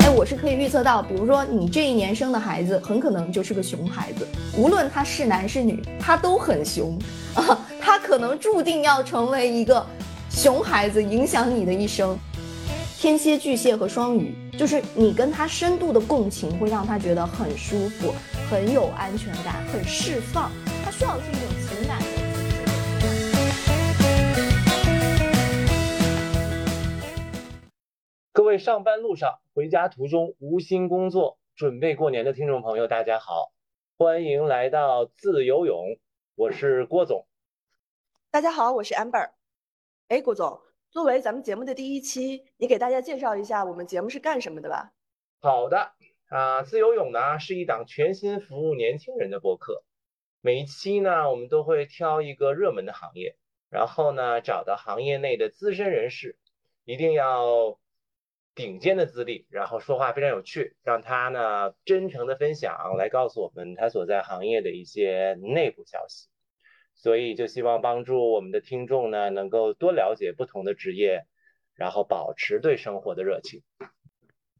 哎，我是可以预测到，比如说你这一年生的孩子，很可能就是个熊孩子，无论他是男是女，他都很熊啊，他可能注定要成为一个熊孩子，影响你的一生。天蝎、巨蟹和双鱼，就是你跟他深度的共情，会让他觉得很舒服、很有安全感、很释放。他需要的是一种情感的。各位上班路上、回家途中无心工作、准备过年的听众朋友，大家好，欢迎来到自由泳，我是郭总。大家好，我是 Amber。哎，郭总。作为咱们节目的第一期，你给大家介绍一下我们节目是干什么的吧？好的，啊，自由泳呢是一档全新服务年轻人的播客。每一期呢，我们都会挑一个热门的行业，然后呢找到行业内的资深人士，一定要顶尖的资历，然后说话非常有趣，让他呢真诚的分享，来告诉我们他所在行业的一些内部消息。所以就希望帮助我们的听众呢，能够多了解不同的职业，然后保持对生活的热情。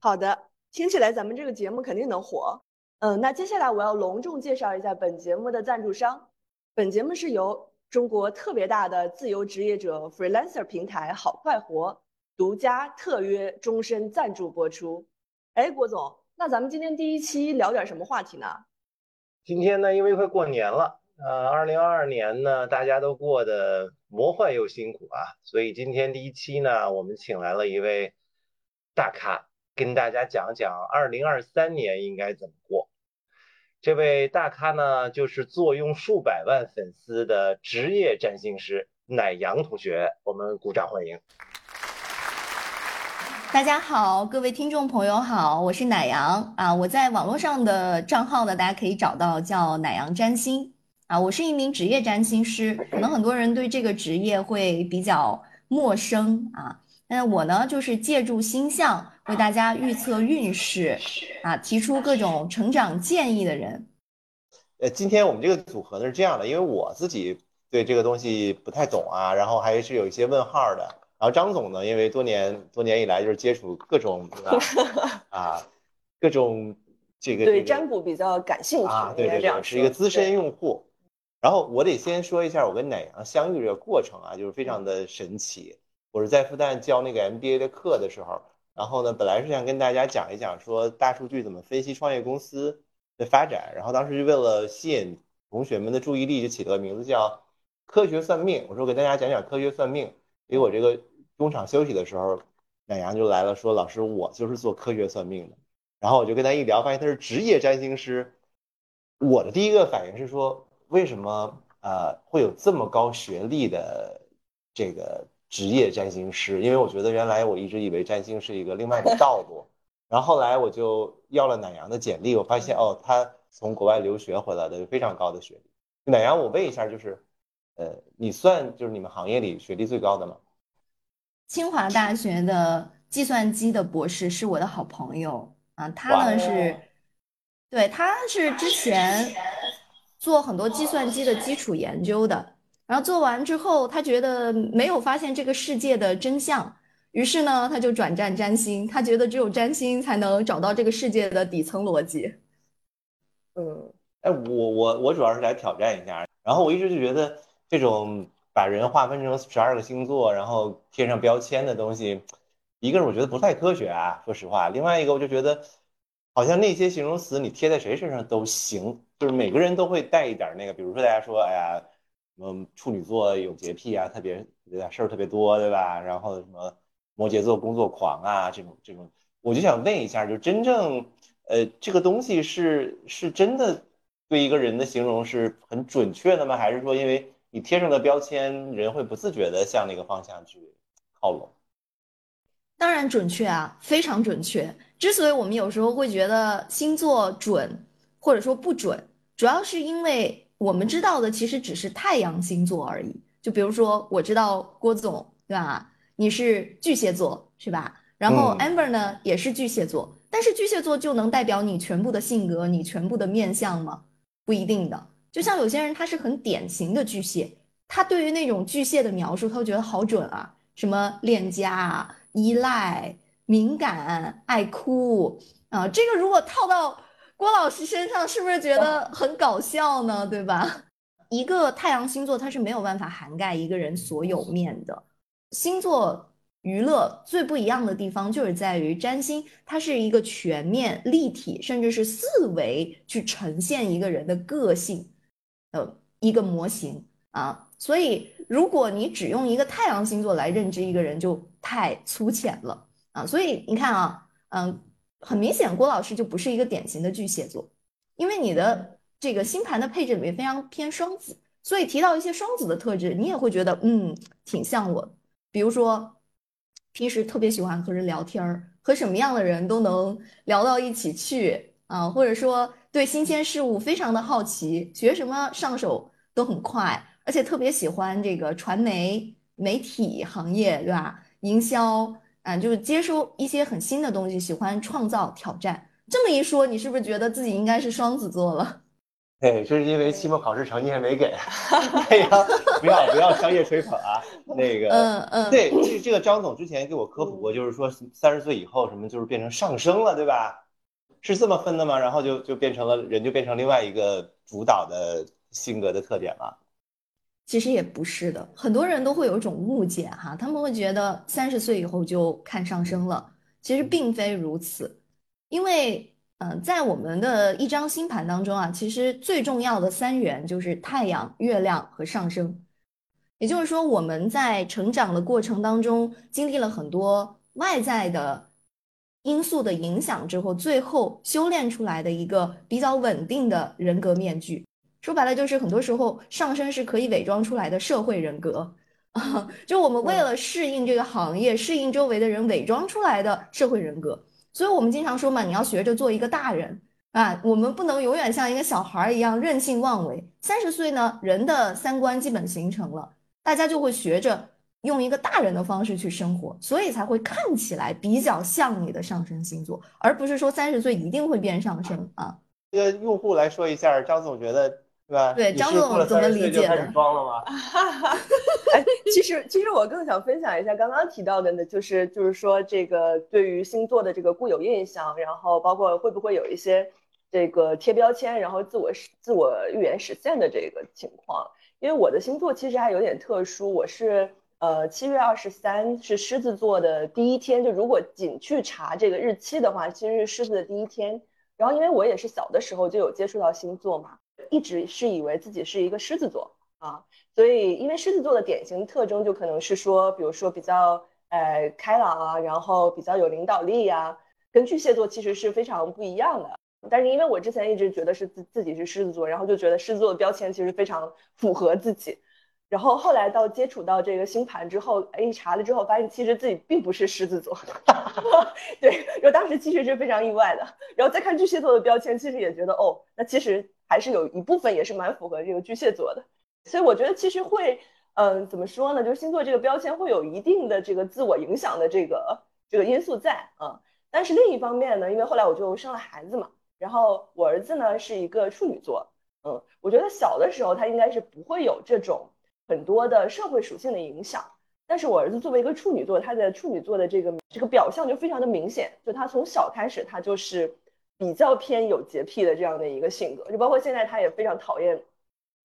好的，听起来咱们这个节目肯定能火。嗯，那接下来我要隆重介绍一下本节目的赞助商。本节目是由中国特别大的自由职业者 freelancer 平台好快活独家特约终身赞助播出。哎，郭总，那咱们今天第一期聊点什么话题呢？今天呢，因为快过年了。呃，二零二二年呢，大家都过得魔幻又辛苦啊，所以今天第一期呢，我们请来了一位大咖，跟大家讲讲二零二三年应该怎么过。这位大咖呢，就是坐拥数百万粉丝的职业占星师乃阳同学，我们鼓掌欢迎。大家好，各位听众朋友好，我是乃阳啊，我在网络上的账号呢，大家可以找到叫乃阳占星。啊，我是一名职业占星师，可能很多人对这个职业会比较陌生啊。那我呢，就是借助星象为大家预测运势，啊，提出各种成长建议的人。呃，今天我们这个组合呢是这样的，因为我自己对这个东西不太懂啊，然后还是有一些问号的。然后张总呢，因为多年多年以来就是接触各种 啊，各种这个对占卜比较感兴趣啊，对对对，是一个资深用户。然后我得先说一下我跟奶羊相遇这个过程啊，就是非常的神奇。我是在复旦教那个 MBA 的课的时候，然后呢，本来是想跟大家讲一讲说大数据怎么分析创业公司的发展，然后当时就为了吸引同学们的注意力，就起了个名字叫“科学算命”。我说给大家讲讲科学算命。结果这个中场休息的时候，奶羊就来了，说老师我就是做科学算命的。然后我就跟他一聊，发现他是职业占星师。我的第一个反应是说。为什么呃会有这么高学历的这个职业占星师？因为我觉得原来我一直以为占星是一个另外的道路，然后后来我就要了奶阳的简历，我发现哦，他从国外留学回来的，有非常高的学历。奶阳，我问一下，就是呃，你算就是你们行业里学历最高的吗？清华大学的计算机的博士是我的好朋友啊，他呢是，对，他是之前。做很多计算机的基础研究的，然后做完之后，他觉得没有发现这个世界的真相，于是呢，他就转战占星。他觉得只有占星才能找到这个世界的底层逻辑。嗯，哎，我我我主要是来挑战一下，然后我一直就觉得这种把人划分成十二个星座，然后贴上标签的东西，一个是我觉得不太科学啊，说实话，另外一个我就觉得。好像那些形容词你贴在谁身上都行，就是每个人都会带一点那个，比如说大家说，哎呀，么处女座有洁癖啊，特别有点，事儿特别多，对吧？然后什么摩羯座工作狂啊，这种这种，我就想问一下，就真正，呃，这个东西是是真的对一个人的形容是很准确的吗？还是说因为你贴上的标签，人会不自觉的向那个方向去靠拢？当然准确啊，非常准确。之所以我们有时候会觉得星座准，或者说不准，主要是因为我们知道的其实只是太阳星座而已。就比如说，我知道郭总，对吧？你是巨蟹座，是吧？然后 Amber 呢也是巨蟹座，但是巨蟹座就能代表你全部的性格，你全部的面相吗？不一定的。就像有些人他是很典型的巨蟹，他对于那种巨蟹的描述，他会觉得好准啊，什么恋家啊、依赖、敏感、爱哭啊，这个如果套到郭老师身上，是不是觉得很搞笑呢？对吧？一个太阳星座它是没有办法涵盖一个人所有面的星座。娱乐最不一样的地方就是在于占星，它是一个全面、立体，甚至是四维去呈现一个人的个性，呃，一个模型啊。所以，如果你只用一个太阳星座来认知一个人，就太粗浅了啊。所以你看啊，嗯，很明显，郭老师就不是一个典型的巨蟹座，因为你的这个星盘的配置里面非常偏双子，所以提到一些双子的特质，你也会觉得嗯，挺像我，比如说。平时特别喜欢和人聊天儿，和什么样的人都能聊到一起去啊，或者说对新鲜事物非常的好奇，学什么上手都很快，而且特别喜欢这个传媒媒体行业，对吧？营销啊，就是接收一些很新的东西，喜欢创造挑战。这么一说，你是不是觉得自己应该是双子座了？对，这是因为期末考试成绩还没给。哎呀，不要不要商业吹捧啊！那个，嗯嗯，对，这这个张总之前给我科普过，就是说三十岁以后什么就是变成上升了，对吧？是这么分的吗？然后就就变成了人就变成另外一个主导的性格的特点了。其实也不是的，很多人都会有一种误解哈，他们会觉得三十岁以后就看上升了，其实并非如此，因为。嗯，在我们的一张星盘当中啊，其实最重要的三元就是太阳、月亮和上升。也就是说，我们在成长的过程当中，经历了很多外在的因素的影响之后，最后修炼出来的一个比较稳定的人格面具。说白了，就是很多时候上升是可以伪装出来的社会人格啊，就我们为了适应这个行业、适应周围的人，伪装出来的社会人格。所以我们经常说嘛，你要学着做一个大人啊，我们不能永远像一个小孩一样任性妄为。三十岁呢，人的三观基本形成了，大家就会学着用一个大人的方式去生活，所以才会看起来比较像你的上升星座，而不是说三十岁一定会变上升啊。这个用户来说一下，张总觉得。对吧？对，张总怎么理解的？装了吗？哎，其实其实我更想分享一下刚刚提到的呢，就是就是说这个对于星座的这个固有印象，然后包括会不会有一些这个贴标签，然后自我实自我预言实现的这个情况。因为我的星座其实还有点特殊，我是呃七月二十三是狮子座的第一天，就如果仅去查这个日期的话，其实是狮子的第一天。然后因为我也是小的时候就有接触到星座嘛。一直是以为自己是一个狮子座啊，所以因为狮子座的典型特征就可能是说，比如说比较呃开朗啊，然后比较有领导力呀，跟巨蟹座其实是非常不一样的。但是因为我之前一直觉得是自自己是狮子座，然后就觉得狮子座的标签其实非常符合自己。然后后来到接触到这个星盘之后，哎，查了之后发现其实自己并不是狮子座，对，然后当时其实是非常意外的。然后再看巨蟹座的标签，其实也觉得哦，那其实还是有一部分也是蛮符合这个巨蟹座的。所以我觉得其实会，嗯，怎么说呢？就是星座这个标签会有一定的这个自我影响的这个这个因素在啊。但是另一方面呢，因为后来我就生了孩子嘛，然后我儿子呢是一个处女座，嗯，我觉得小的时候他应该是不会有这种。很多的社会属性的影响，但是我儿子作为一个处女座，他的处女座的这个这个表象就非常的明显，就他从小开始，他就是比较偏有洁癖的这样的一个性格，就包括现在他也非常讨厌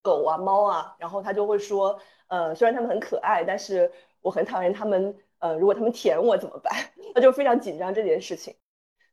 狗啊猫啊，然后他就会说，呃，虽然他们很可爱，但是我很讨厌他们，呃，如果他们舔我怎么办？他就非常紧张这件事情。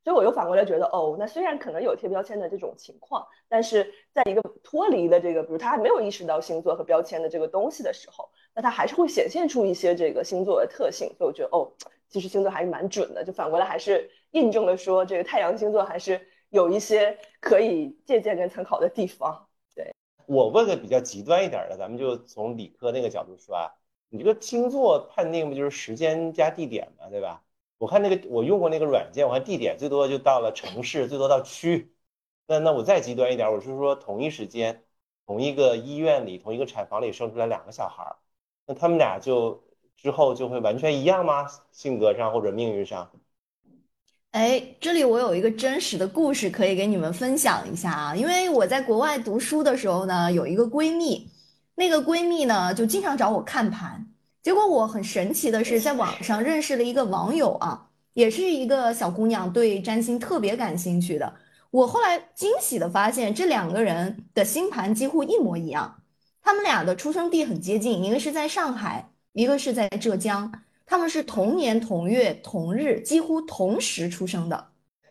所以我又反过来觉得，哦，那虽然可能有贴标签的这种情况，但是在一个脱离的这个，比如他还没有意识到星座和标签的这个东西的时候，那他还是会显现出一些这个星座的特性。所以我觉得，哦，其实星座还是蛮准的。就反过来还是印证了说，这个太阳星座还是有一些可以借鉴跟参考的地方。对我问个比较极端一点的，咱们就从理科那个角度说啊，你这个星座判定不就是时间加地点嘛，对吧？我看那个，我用过那个软件，我看地点最多就到了城市，最多到区。那那我再极端一点，我是说同一时间，同一个医院里，同一个产房里生出来两个小孩儿，那他们俩就之后就会完全一样吗？性格上或者命运上？哎，这里我有一个真实的故事可以给你们分享一下啊，因为我在国外读书的时候呢，有一个闺蜜，那个闺蜜呢就经常找我看盘，结果我很神奇的是在网上认识了一个网友啊，也是一个小姑娘，对占星特别感兴趣的。我后来惊喜的发现，这两个人的星盘几乎一模一样，他们俩的出生地很接近，一个是在上海，一个是在浙江。他们是同年同月同日，几乎同时出生的。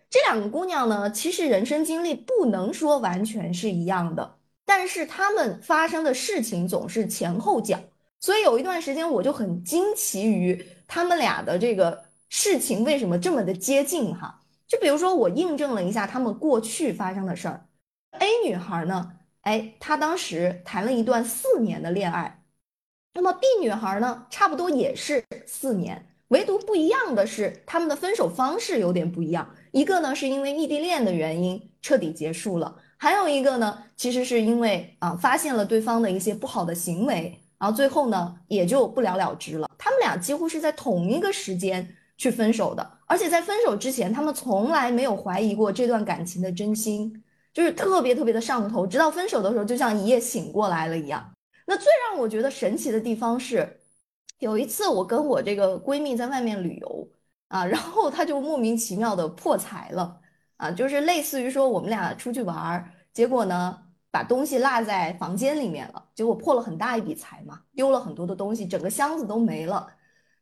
这两个姑娘呢，其实人生经历不能说完全是一样的，但是她们发生的事情总是前后脚。所以有一段时间，我就很惊奇于他们俩的这个事情为什么这么的接近哈。就比如说，我印证了一下他们过去发生的事儿。A 女孩呢，哎，她当时谈了一段四年的恋爱。那么 B 女孩呢，差不多也是四年，唯独不一样的是，他们的分手方式有点不一样。一个呢是因为异地恋的原因彻底结束了，还有一个呢，其实是因为啊发现了对方的一些不好的行为，然后最后呢也就不了了之了。他们俩几乎是在同一个时间去分手的，而且在分手之前，他们从来没有怀疑过这段感情的真心，就是特别特别的上头，直到分手的时候，就像一夜醒过来了一样。那最让我觉得神奇的地方是，有一次我跟我这个闺蜜在外面旅游啊，然后她就莫名其妙的破财了啊，就是类似于说我们俩出去玩儿，结果呢把东西落在房间里面了，结果破了很大一笔财嘛，丢了很多的东西，整个箱子都没了。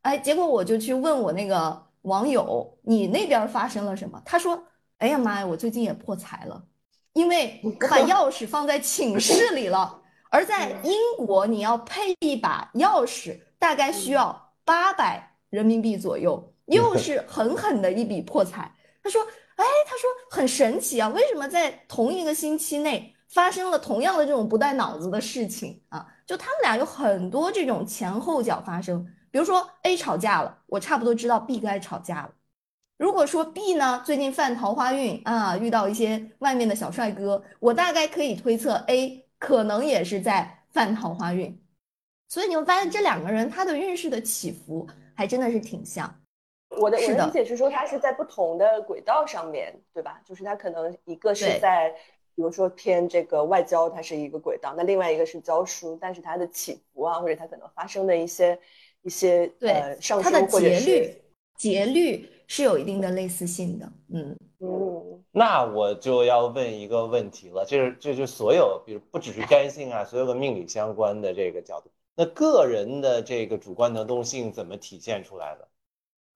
哎，结果我就去问我那个网友，你那边发生了什么？他说，哎呀妈呀，我最近也破财了，因为我把钥匙放在寝室里了。而在英国，你要配一把钥匙，大概需要八百人民币左右，又是 狠狠的一笔破财。他说：“哎，他说很神奇啊，为什么在同一个星期内发生了同样的这种不带脑子的事情啊？就他们俩有很多这种前后脚发生。比如说 A 吵架了，我差不多知道 B 该吵架了。如果说 B 呢最近犯桃花运啊，遇到一些外面的小帅哥，我大概可以推测 A。”可能也是在犯桃花运，所以你会发现这两个人他的运势的起伏还真的是挺像。我的我的理解是说，他是在不同的轨道上面对吧？就是他可能一个是在，比如说偏这个外交，它是一个轨道；那另外一个是教书，但是它的起伏啊，或者它可能发生的一些一些对上升或者是节律是有一定的类似性的。嗯嗯。那我就要问一个问题了，这是这就所有，比如不只是占星啊，所有跟命理相关的这个角度，那个人的这个主观能动性怎么体现出来的？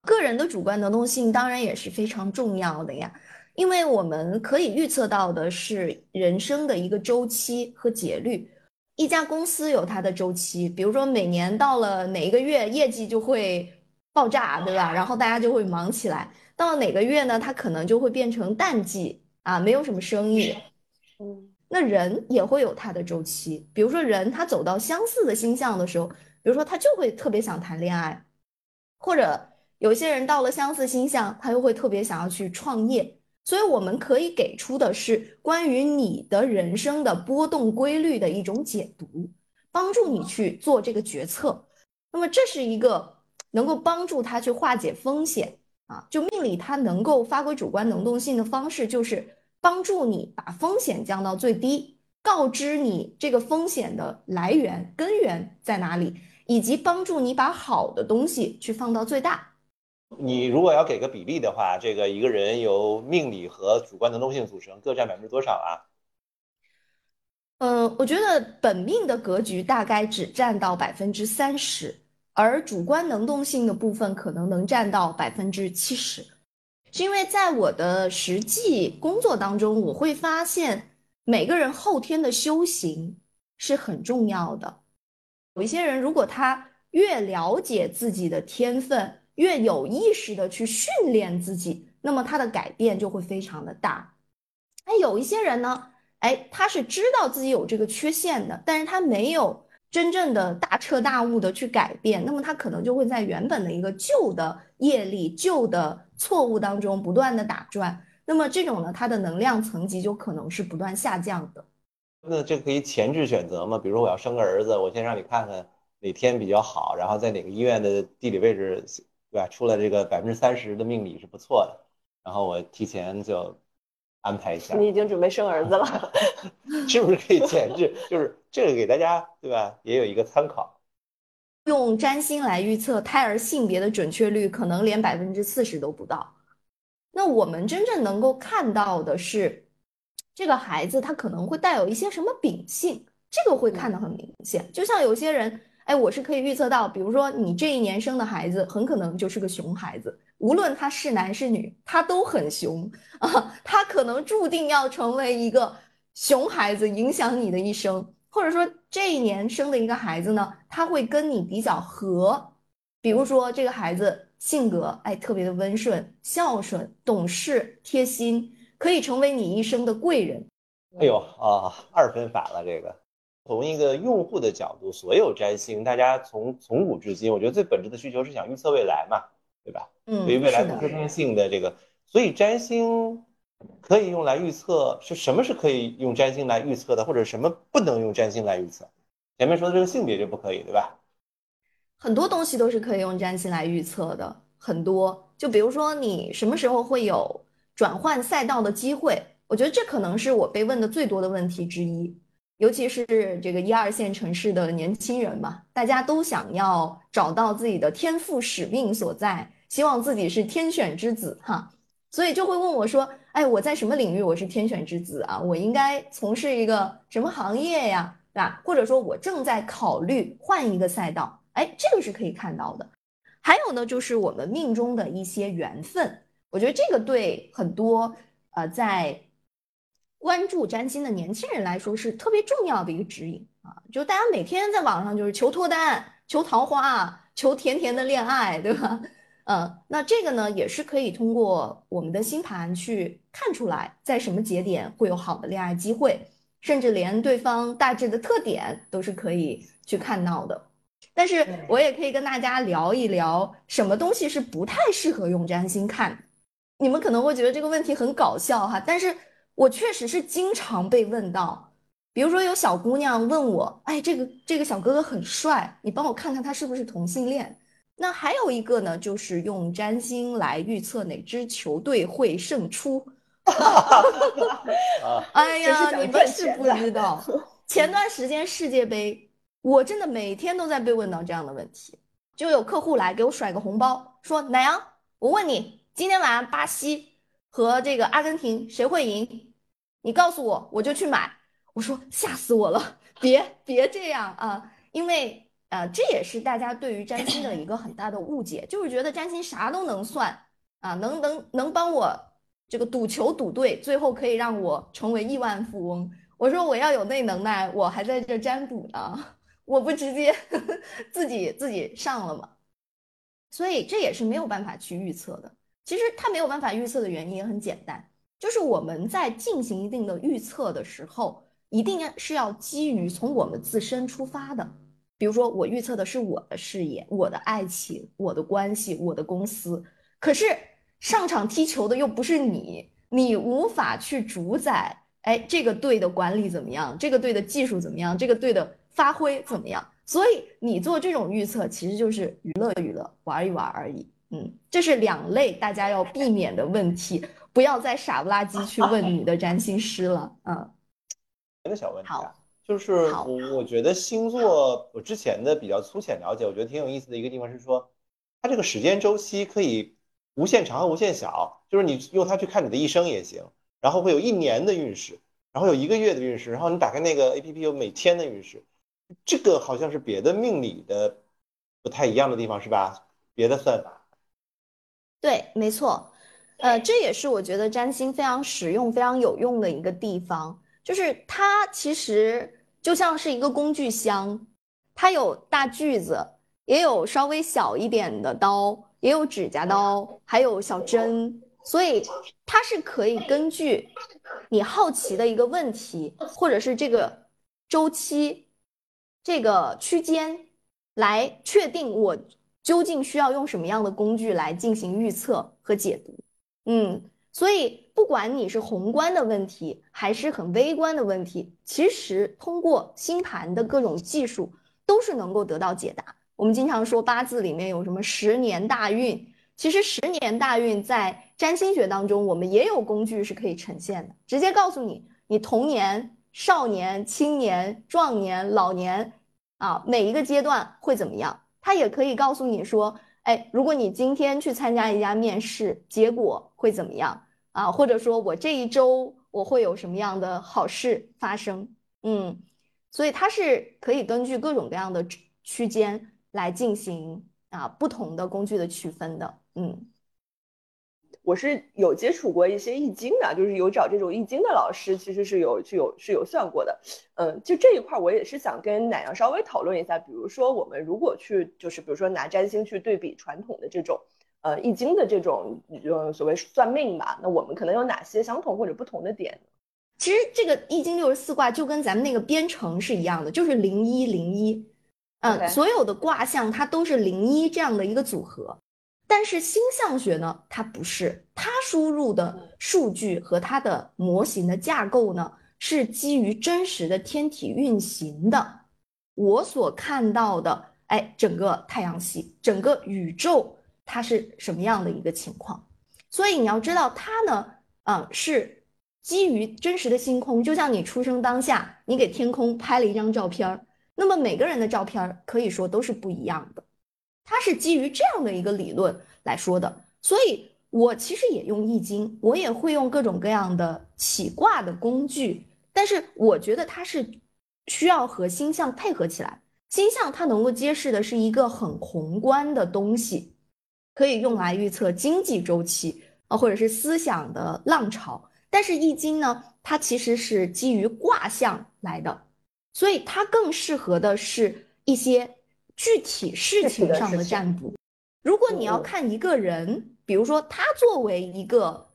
个人的主观能动性当然也是非常重要的呀，因为我们可以预测到的是人生的一个周期和节律。一家公司有它的周期，比如说每年到了哪一个月，业绩就会爆炸，对吧？然后大家就会忙起来。到了哪个月呢？它可能就会变成淡季啊，没有什么生意。嗯，那人也会有他的周期，比如说人他走到相似的星象的时候，比如说他就会特别想谈恋爱，或者有些人到了相似星象，他又会特别想要去创业。所以我们可以给出的是关于你的人生的波动规律的一种解读，帮助你去做这个决策。那么这是一个能够帮助他去化解风险。啊，就命理它能够发挥主观能动性的方式，就是帮助你把风险降到最低，告知你这个风险的来源根源在哪里，以及帮助你把好的东西去放到最大。你如果要给个比例的话，这个一个人由命理和主观能动性组成，各占百分之多少啊？嗯，我觉得本命的格局大概只占到百分之三十。而主观能动性的部分可能能占到百分之七十，是因为在我的实际工作当中，我会发现每个人后天的修行是很重要的。有一些人，如果他越了解自己的天分，越有意识的去训练自己，那么他的改变就会非常的大。哎，有一些人呢，哎，他是知道自己有这个缺陷的，但是他没有。真正的大彻大悟的去改变，那么他可能就会在原本的一个旧的业力、旧的错误当中不断的打转。那么这种呢，他的能量层级就可能是不断下降的。那这可以前置选择吗？比如说我要生个儿子，我先让你看看哪天比较好，然后在哪个医院的地理位置，对吧？出了这个百分之三十的命理是不错的。然后我提前就安排一下。你已经准备生儿子了，是不是可以前置？就是这个给大家对吧？也有一个参考。用占星来预测胎儿性别的准确率可能连百分之四十都不到。那我们真正能够看到的是，这个孩子他可能会带有一些什么秉性，这个会看得很明显。就像有些人，哎，我是可以预测到，比如说你这一年生的孩子很可能就是个熊孩子，无论他是男是女，他都很熊啊，他可能注定要成为一个熊孩子，影响你的一生。或者说这一年生的一个孩子呢，他会跟你比较合，比如说这个孩子性格哎特别的温顺、孝顺、懂事、贴心，可以成为你一生的贵人。哎呦啊，二分法了这个。从一个用户的角度，所有占星，大家从从古至今，我觉得最本质的需求是想预测未来嘛，对吧？嗯，对于未来不确定性的这个，所以占星。可以用来预测是什么是可以用占星来预测的，或者什么不能用占星来预测？前面说的这个性别就不可以，对吧？很多东西都是可以用占星来预测的，很多。就比如说你什么时候会有转换赛道的机会？我觉得这可能是我被问的最多的问题之一，尤其是这个一二线城市的年轻人嘛，大家都想要找到自己的天赋使命所在，希望自己是天选之子哈。所以就会问我说：“哎，我在什么领域我是天选之子啊？我应该从事一个什么行业呀？对吧？或者说我正在考虑换一个赛道？哎，这个是可以看到的。还有呢，就是我们命中的一些缘分。我觉得这个对很多呃在关注占星的年轻人来说是特别重要的一个指引啊。就大家每天在网上就是求脱单、求桃花、求甜甜的恋爱，对吧？”嗯，那这个呢，也是可以通过我们的星盘去看出来，在什么节点会有好的恋爱机会，甚至连对方大致的特点都是可以去看到的。但是我也可以跟大家聊一聊，什么东西是不太适合用占星看。你们可能会觉得这个问题很搞笑哈，但是我确实是经常被问到，比如说有小姑娘问我，哎，这个这个小哥哥很帅，你帮我看看他是不是同性恋。那还有一个呢，就是用占星来预测哪支球队会胜出。哎呀，你们是不知道，前段时间世界杯，我真的每天都在被问到这样的问题，就有客户来给我甩个红包，说奶阳，我问你，今天晚上巴西和这个阿根廷谁会赢？你告诉我，我就去买。我说吓死我了，别别这样啊，因为。呃，这也是大家对于占星的一个很大的误解，就是觉得占星啥都能算啊，能能能帮我这个赌球赌对，最后可以让我成为亿万富翁。我说我要有那能耐，我还在这占卜呢，我不直接呵呵自己自己上了吗？所以这也是没有办法去预测的。其实它没有办法预测的原因也很简单，就是我们在进行一定的预测的时候，一定要是要基于从我们自身出发的。比如说，我预测的是我的事业、我的爱情、我的关系、我的公司，可是上场踢球的又不是你，你无法去主宰。哎，这个队的管理怎么样？这个队的技术怎么样？这个队的发挥怎么样？所以你做这种预测，其实就是娱乐娱乐，玩一玩而已。嗯，这是两类大家要避免的问题，不要再傻不拉几去问你的占星师了。嗯，别的小问题。好。就是我，我觉得星座，我之前的比较粗浅了解，我觉得挺有意思的一个地方是说，它这个时间周期可以无限长和无限小，就是你用它去看你的一生也行，然后会有一年的运势，然后有一个月的运势，然后你打开那个 A P P 有每天的运势，这个好像是别的命理的不太一样的地方是吧？别的算法。对，没错，呃，这也是我觉得占星非常实用、非常有用的一个地方，就是它其实。就像是一个工具箱，它有大锯子，也有稍微小一点的刀，也有指甲刀，还有小针，所以它是可以根据你好奇的一个问题，或者是这个周期、这个区间，来确定我究竟需要用什么样的工具来进行预测和解读。嗯。所以，不管你是宏观的问题，还是很微观的问题，其实通过星盘的各种技术，都是能够得到解答。我们经常说八字里面有什么十年大运，其实十年大运在占星学当中，我们也有工具是可以呈现的，直接告诉你你童年、少年、青年、壮年、老年啊每一个阶段会怎么样。它也可以告诉你说，哎，如果你今天去参加一家面试，结果会怎么样啊？或者说我这一周我会有什么样的好事发生？嗯，所以它是可以根据各种各样的区间来进行啊不同的工具的区分的。嗯，我是有接触过一些易经的，就是有找这种易经的老师，其实是有是有是有算过的。嗯，就这一块我也是想跟奶娘稍微讨论一下。比如说，我们如果去就是比如说拿占星去对比传统的这种呃易经的这种呃所谓算命吧，那我们可能有哪些相同或者不同的点？其实这个易经六十四卦就跟咱们那个编程是一样的，就是零一零一，嗯，所有的卦象它都是零一这样的一个组合。但是星象学呢，它不是，它输入的数据和它的模型的架构呢，是基于真实的天体运行的。我所看到的，哎，整个太阳系，整个宇宙，它是什么样的一个情况？所以你要知道，它呢，嗯，是基于真实的星空，就像你出生当下，你给天空拍了一张照片儿，那么每个人的照片儿可以说都是不一样的。它是基于这样的一个理论来说的，所以我其实也用易经，我也会用各种各样的起卦的工具，但是我觉得它是需要和星象配合起来。星象它能够揭示的是一个很宏观的东西，可以用来预测经济周期啊，或者是思想的浪潮。但是易经呢，它其实是基于卦象来的，所以它更适合的是一些。具体事情上的占卜，如果你要看一个人，比如说他作为一个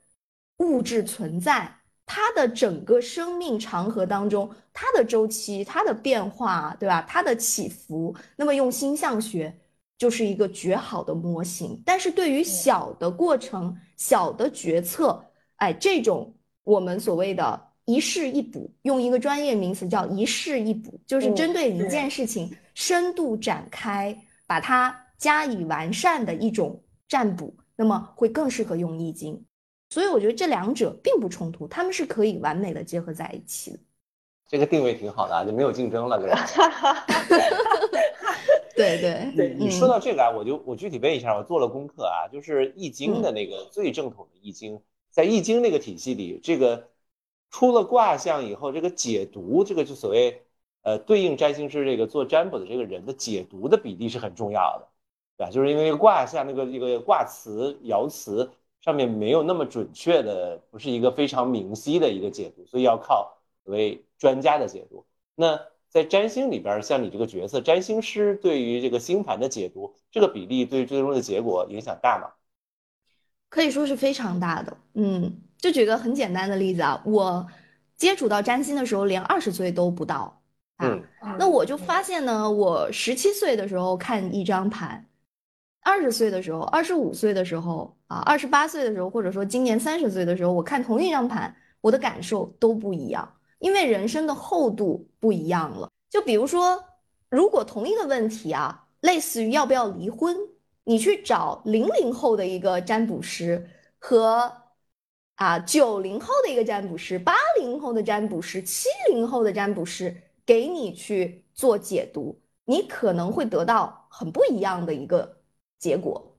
物质存在，他的整个生命长河当中，他的周期、他的变化，对吧？他的起伏，那么用星象学就是一个绝好的模型。但是对于小的过程、小的决策，哎，这种我们所谓的一事一补，用一个专业名词叫一事一补，就是针对一件事情。深度展开，把它加以完善的一种占卜，那么会更适合用易经。所以我觉得这两者并不冲突，他们是可以完美的结合在一起的。这个定位挺好的啊，就没有竞争了，对吧？对对对，你说到这个啊，我就我具体问一下，我做了功课啊，就是易经的那个最正统的易经，在易经那个体系里，这个出了卦象以后，这个解读，这个就所谓。呃，对应占星师这个做占卜的这个人的解读的比例是很重要的，对吧？就是因为卦象那个这个卦辞爻辞上面没有那么准确的，不是一个非常明晰的一个解读，所以要靠所谓专家的解读。那在占星里边，像你这个角色，占星师对于这个星盘的解读，这个比例对最终的结果影响大吗？可以说是非常大的。嗯，就举个很简单的例子啊，我接触到占星的时候，连二十岁都不到。啊，那我就发现呢，我十七岁的时候看一张盘，二十岁的时候，二十五岁的时候啊，二十八岁的时候，或者说今年三十岁的时候，我看同一张盘，我的感受都不一样，因为人生的厚度不一样了。就比如说，如果同一个问题啊，类似于要不要离婚，你去找零零后的一个占卜师和啊九零后的一个占卜师，八零后的占卜师，七零后的占卜师。给你去做解读，你可能会得到很不一样的一个结果。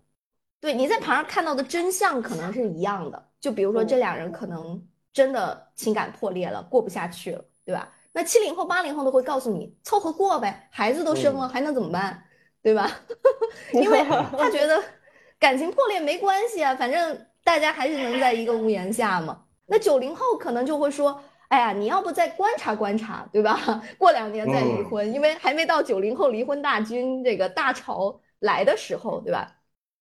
对，你在旁上看到的真相可能是一样的。就比如说，这两人可能真的情感破裂了，过不下去了，对吧？那七零后、八零后都会告诉你，凑合过呗，孩子都生了，还能怎么办，对吧？因为 他觉得感情破裂没关系啊，反正大家还是能在一个屋檐下嘛。那九零后可能就会说。哎呀，你要不再观察观察，对吧？过两年再离婚，因为还没到九零后离婚大军这个大潮来的时候，对吧？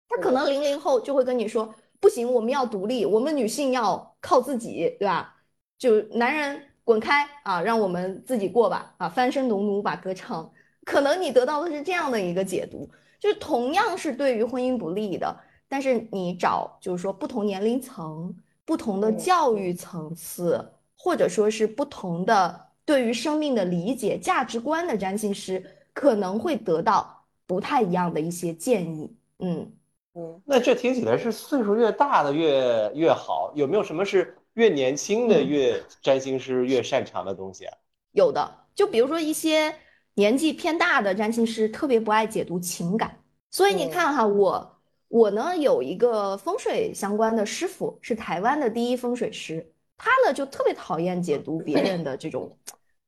他可能零零后就会跟你说，不行，我们要独立，我们女性要靠自己，对吧？就男人滚开啊，让我们自己过吧，啊，翻身农奴把歌唱。可能你得到的是这样的一个解读，就是同样是对于婚姻不利的，但是你找就是说不同年龄层、不同的教育层次。或者说是不同的对于生命的理解、价值观的占星师，可能会得到不太一样的一些建议。嗯，嗯，那这听起来是岁数越大的越越好，有没有什么是越年轻的越占星师越擅长的东西啊？有的，就比如说一些年纪偏大的占星师特别不爱解读情感，所以你看哈，我我呢有一个风水相关的师傅，是台湾的第一风水师，他呢就特别讨厌解读别人的这种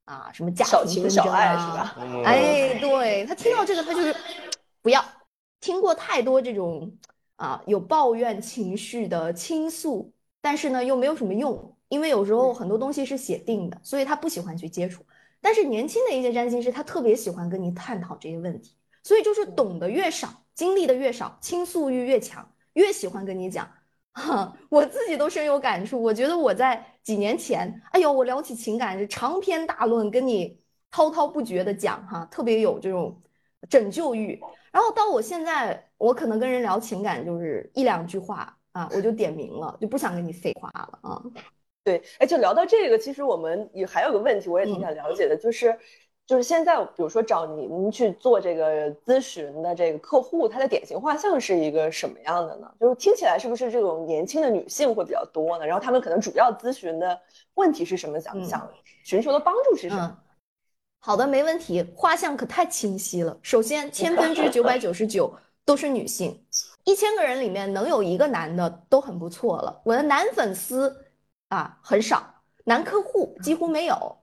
啊什么家小庭纷争情小爱是啊，吧？嗯哎，对，他听到这个他就是不要，听过太多这种啊有抱怨情绪的倾诉，但是呢又没有什么用，因为有时候很多东西是写定的，所以他不喜欢去接触。但是年轻的一些占星师，他特别喜欢跟你探讨这些问题，所以就是懂得越少，经历的越少，倾诉欲越强，越喜欢跟你讲。哈，我自己都深有感触。我觉得我在几年前，哎呦，我聊起情感是长篇大论，跟你滔滔不绝的讲，哈，特别有这种拯救欲。然后到我现在，我可能跟人聊情感就是一两句话啊，我就点名了，就不想跟你废话了啊。对，哎，就聊到这个，其实我们也还有个问题，我也挺想了解的，就是，就是现在，比如说找您去做这个咨询的这个客户，他的典型画像是一个什么样的呢？就是听起来是不是这种年轻的女性会比较多呢？然后他们可能主要咨询的问题是什么？想嗯想寻求的帮助是什么？嗯，好的，没问题。画像可太清晰了。首先，千分之九百九十九都是女性，一千个人里面能有一个男的都很不错了。我的男粉丝啊很少，男客户几乎没有，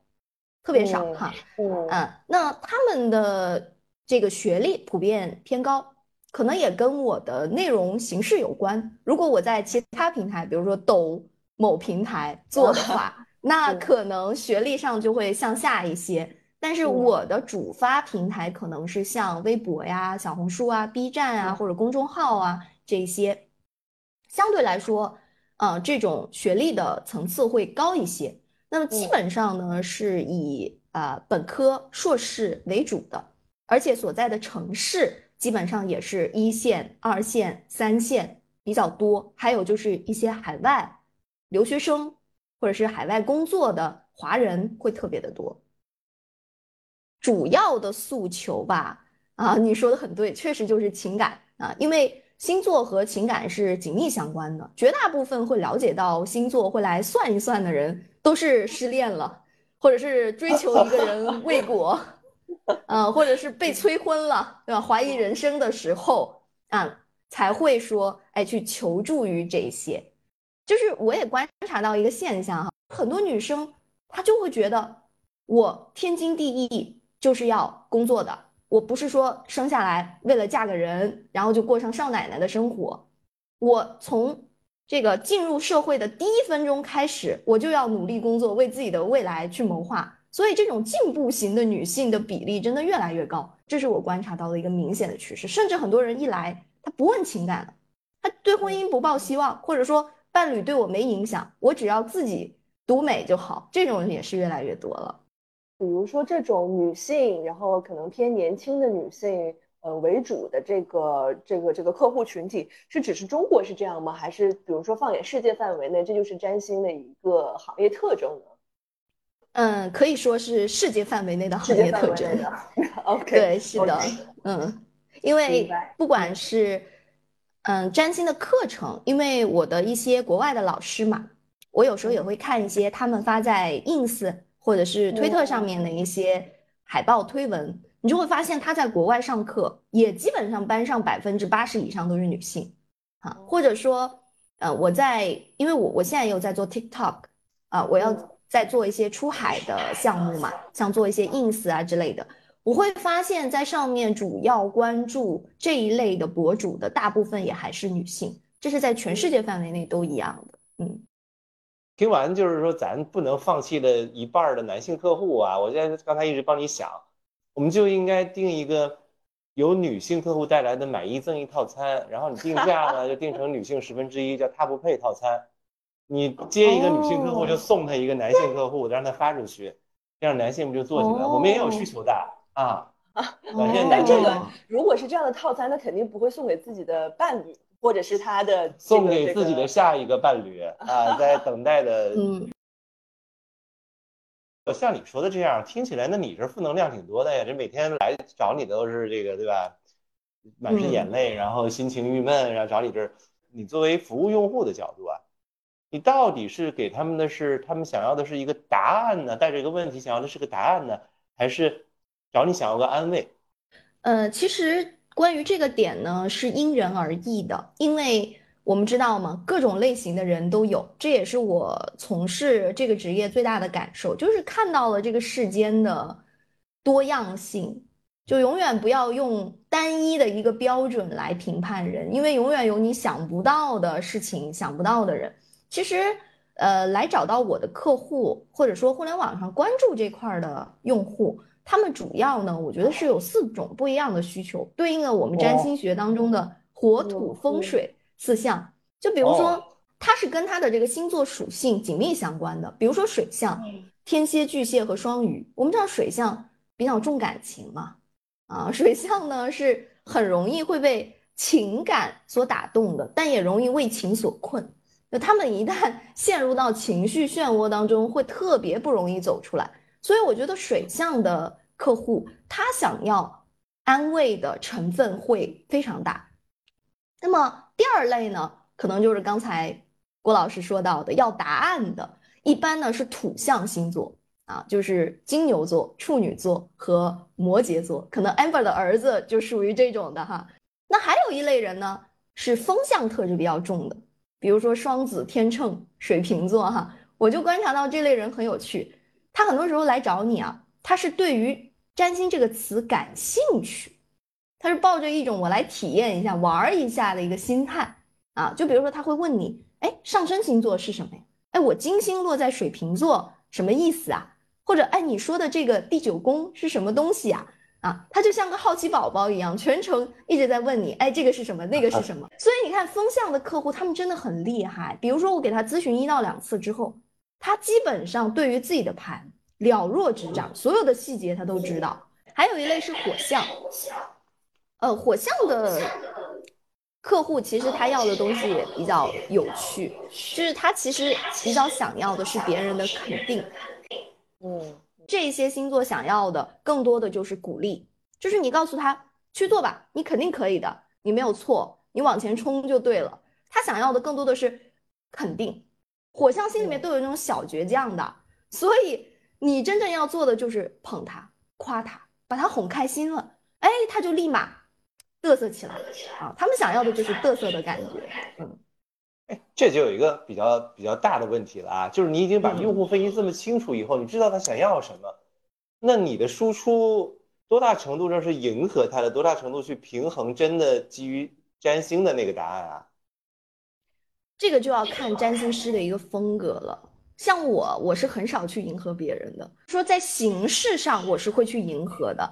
特别少嗯哈。嗯嗯，那他们的这个学历普遍偏高，可能也跟我的内容形式有关。如果我在其他平台，比如说抖某平台 做的话，那嗯可能学历上就会向下一些。但是嗯我的主发平台可能是像微博呀、小红书啊、B 站啊嗯或者公众号啊这些，相对来说，呃，这种学历的层次会高一些。那么基嗯本上呢，是以啊、呃本科、硕士为主的，而且所在的城市基本上也是一线、二线、三线比较多，还有就是一些海外留学生或者是海外工作的华人会特别的多。主要的诉求吧，啊，你说的很对，确实就是情感啊，因为星座和情感是紧密相关的。绝大部分会了解到星座会来算一算的人，都是失恋了，或者是追求一个人 未果，呃，或者是被催婚了，对吧？怀疑人生的时候啊，才会说，哎，去求助于这些。就是我也观察到一个现象哈，很多女生她就会觉得，我天经地义就是要工作的，我不是说生下来为了嫁个人，然后就过上少奶奶的生活。我从这个进入社会的第一分钟开始，我就要努力工作，为自己的未来去谋划。所以，这种进步型的女性的比例真的越来越高，这是我观察到的一个明显的趋势。甚至很多人一来，他不问情感了，他对婚姻不抱希望，或者说伴侣对我没影响，我只要自己独美就好。这种人也是越来越多了。比如说这种女性，然后可能偏年轻的女性，呃为主的这个这个这个客户群体，是只是中国是这样吗？还是比如说放眼世界范围内，这就是占星的一个行业特征呢？嗯，可以说是世界范围内的行业特征。OK，对，是的嗯，因为不管是嗯占星的课程，因为我的一些国外的老师嘛，我有时候也会看一些他们发在 ins 或者是推特上面的一些海报推文，你就会发现他在国外上课，也基本上班上百分之八十以上都是女性啊，或者说，呃，我在因为我我现在也有在做 TikTok 啊，我要在做一些出海的项目嘛，像做一些 ins 啊之类的。我会发现，在上面主要关注这一类的博主的大部分也还是女性，这是在全世界范围内都一样的。嗯，听完就是说，咱不能放弃了一半儿的男性客户啊！我现在刚才一直帮你想，我们就应该定一个由女性客户带来的买一赠一套餐，然后你定价呢就定成女性十分之一，叫他不配套餐。你接一个女性客户，就送他一个男性客户，让他发出去，这样男性不就做起来？我们也有需求的啊。表现男性但这个哦如果是这样的套餐，那肯定不会送给自己的伴侣，或者是他的这送给自己的下一个伴侣 啊，在等待的。嗯，像你说的这样，听起来那你这负能量挺多的呀，这每天来找你的都是这个，对吧？满是眼泪，然后心情郁闷，然后找你这儿。你作为服务用户的角度啊，你到底是给他们的是他们想要的是一个答案呢，带着一个问题想要的是个答案呢，还是找你想要个安慰？呃，其实关于这个点呢，是因人而异的，因为我们知道嘛，各种类型的人都有，这也是我从事这个职业最大的感受，就是看到了这个世间的多样性。就永远不要用单一的一个标准来评判人，因为永远有你想不到的事情，想不到的人。其实，呃，来找到我的客户，或者说互联网上关注这块的用户，他们主要呢，我觉得是有四种不一样的需求，对应了我们占星学当中的火土风水四象。就比如说，它是跟它的这个星座属性紧密相关的。比如说水象，天蝎、巨蟹和双鱼。我们知道水象比较重感情嘛。啊，水象呢是很容易会被情感所打动的，但也容易为情所困。那他们一旦 陷入到情绪漩涡当中，会特别不容易走出来。所以我觉得水象的客户，他想要安慰的成分会非常大。那么第二类呢，可能就是刚才郭老师说到的要答案的，一般呢是土象星座。啊，就是金牛座、处女座和摩羯座，可能 Amber 的儿子就属于这种的哈。那还有一类人呢，是风象特质比较重的，比如说双子、天秤、水瓶座哈。我就观察到这类人很有趣，他很多时候来找你啊，他是对于占星这个词感兴趣，他是抱着一种我来体验一下、玩一下的一个心态啊。就比如说他会问你，哎，上升星座是什么呀？哎，我金星落在水瓶座，什么意思啊？或者，哎，你说的这个第九宫是什么东西啊？啊，他就像个好奇宝宝一样，全程一直在问你，哎，这个是什么？那个是什么？所以你看，风向的客户他们真的很厉害。比如说，我给他咨询一到两次之后，他基本上对于自己的盘了若指掌，所有的细节他都知道。还有一类是火象，呃，火象的客户其实他要的东西也比较有趣，就是他其实比较想要的是别人的肯定。嗯，这些星座想要的更多的就是鼓励，就是你告诉他去做吧，你肯定可以的，你没有错，你往前冲就对了。他想要的更多的是肯定。火象星里面都有那种小倔强的，所以你真正要做的就是捧他、夸他，把他哄开心了，哎，他就立马嘚瑟起来啊。他们想要的就是嘚瑟的感觉，嗯。哎，这就有一个比较比较大的问题了啊，就是你已经把用户分析这么清楚以后，你知道他想要什么，那你的输出多大程度上是迎合他的，多大程度去平衡真的基于占星的那个答案啊？这个就要看占星师的一个风格了。像我，我是很少去迎合别人的，说在形式上我是会去迎合的，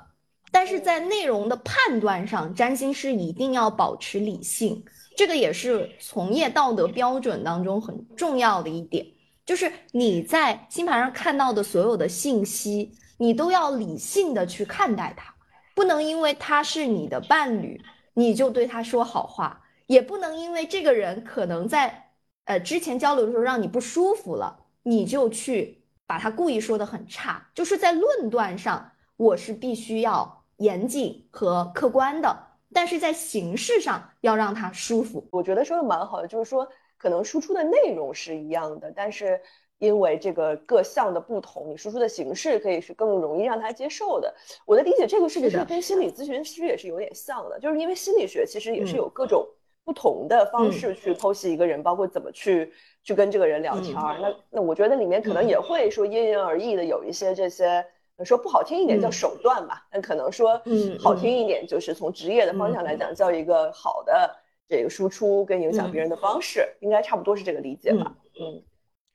但是在内容的判断上，占星师一定要保持理性。这个也是从业道德标准当中很重要的一点，就是你在星盘上看到的所有的信息，你都要理性的去看待它，不能因为他是你的伴侣，你就对他说好话，也不能因为这个人可能在呃之前交流的时候让你不舒服了，你就去把他故意说的很差。就是在论断上，我是必须要严谨和客观的。但是在形式上要让他舒服，我觉得说的蛮好的，就是说可能输出的内容是一样的，但是因为这个各项的不同，你输出的形式可以是更容易让他接受的。我的理解，这个是不是跟心理咨询师也是有点像的？就是因为心理学其实也是有各种不同的方式去剖析一个人，包括怎么去去跟这个人聊天儿。那那我觉得里面可能也会说因人而异的有一些这些。说不好听一点叫手段吧，那可能说好听一点，就是从职业的方向来讲，叫一个好的这个输出跟影响别人的方式，应该差不多是这个理解吧？嗯，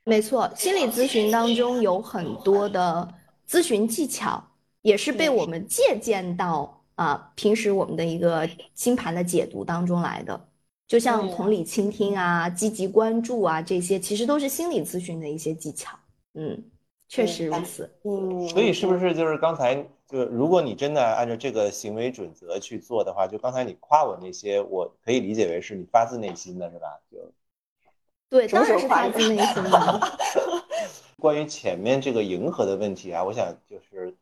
没错，心理咨询当中有很多的咨询技巧，也是被我们借鉴到啊平时我们的一个星盘的解读当中来的，就像同理倾听啊、积极关注啊这些，其实都是心理咨询的一些技巧。嗯。确实如此，嗯，所以是不是就是刚才就如果你真的按照这个行为准则去做的话，就刚才你夸我那些，我可以理解为是你发自内心的是吧？就对，当然是发自内心的。关于前面这个迎合的问题啊，我想就是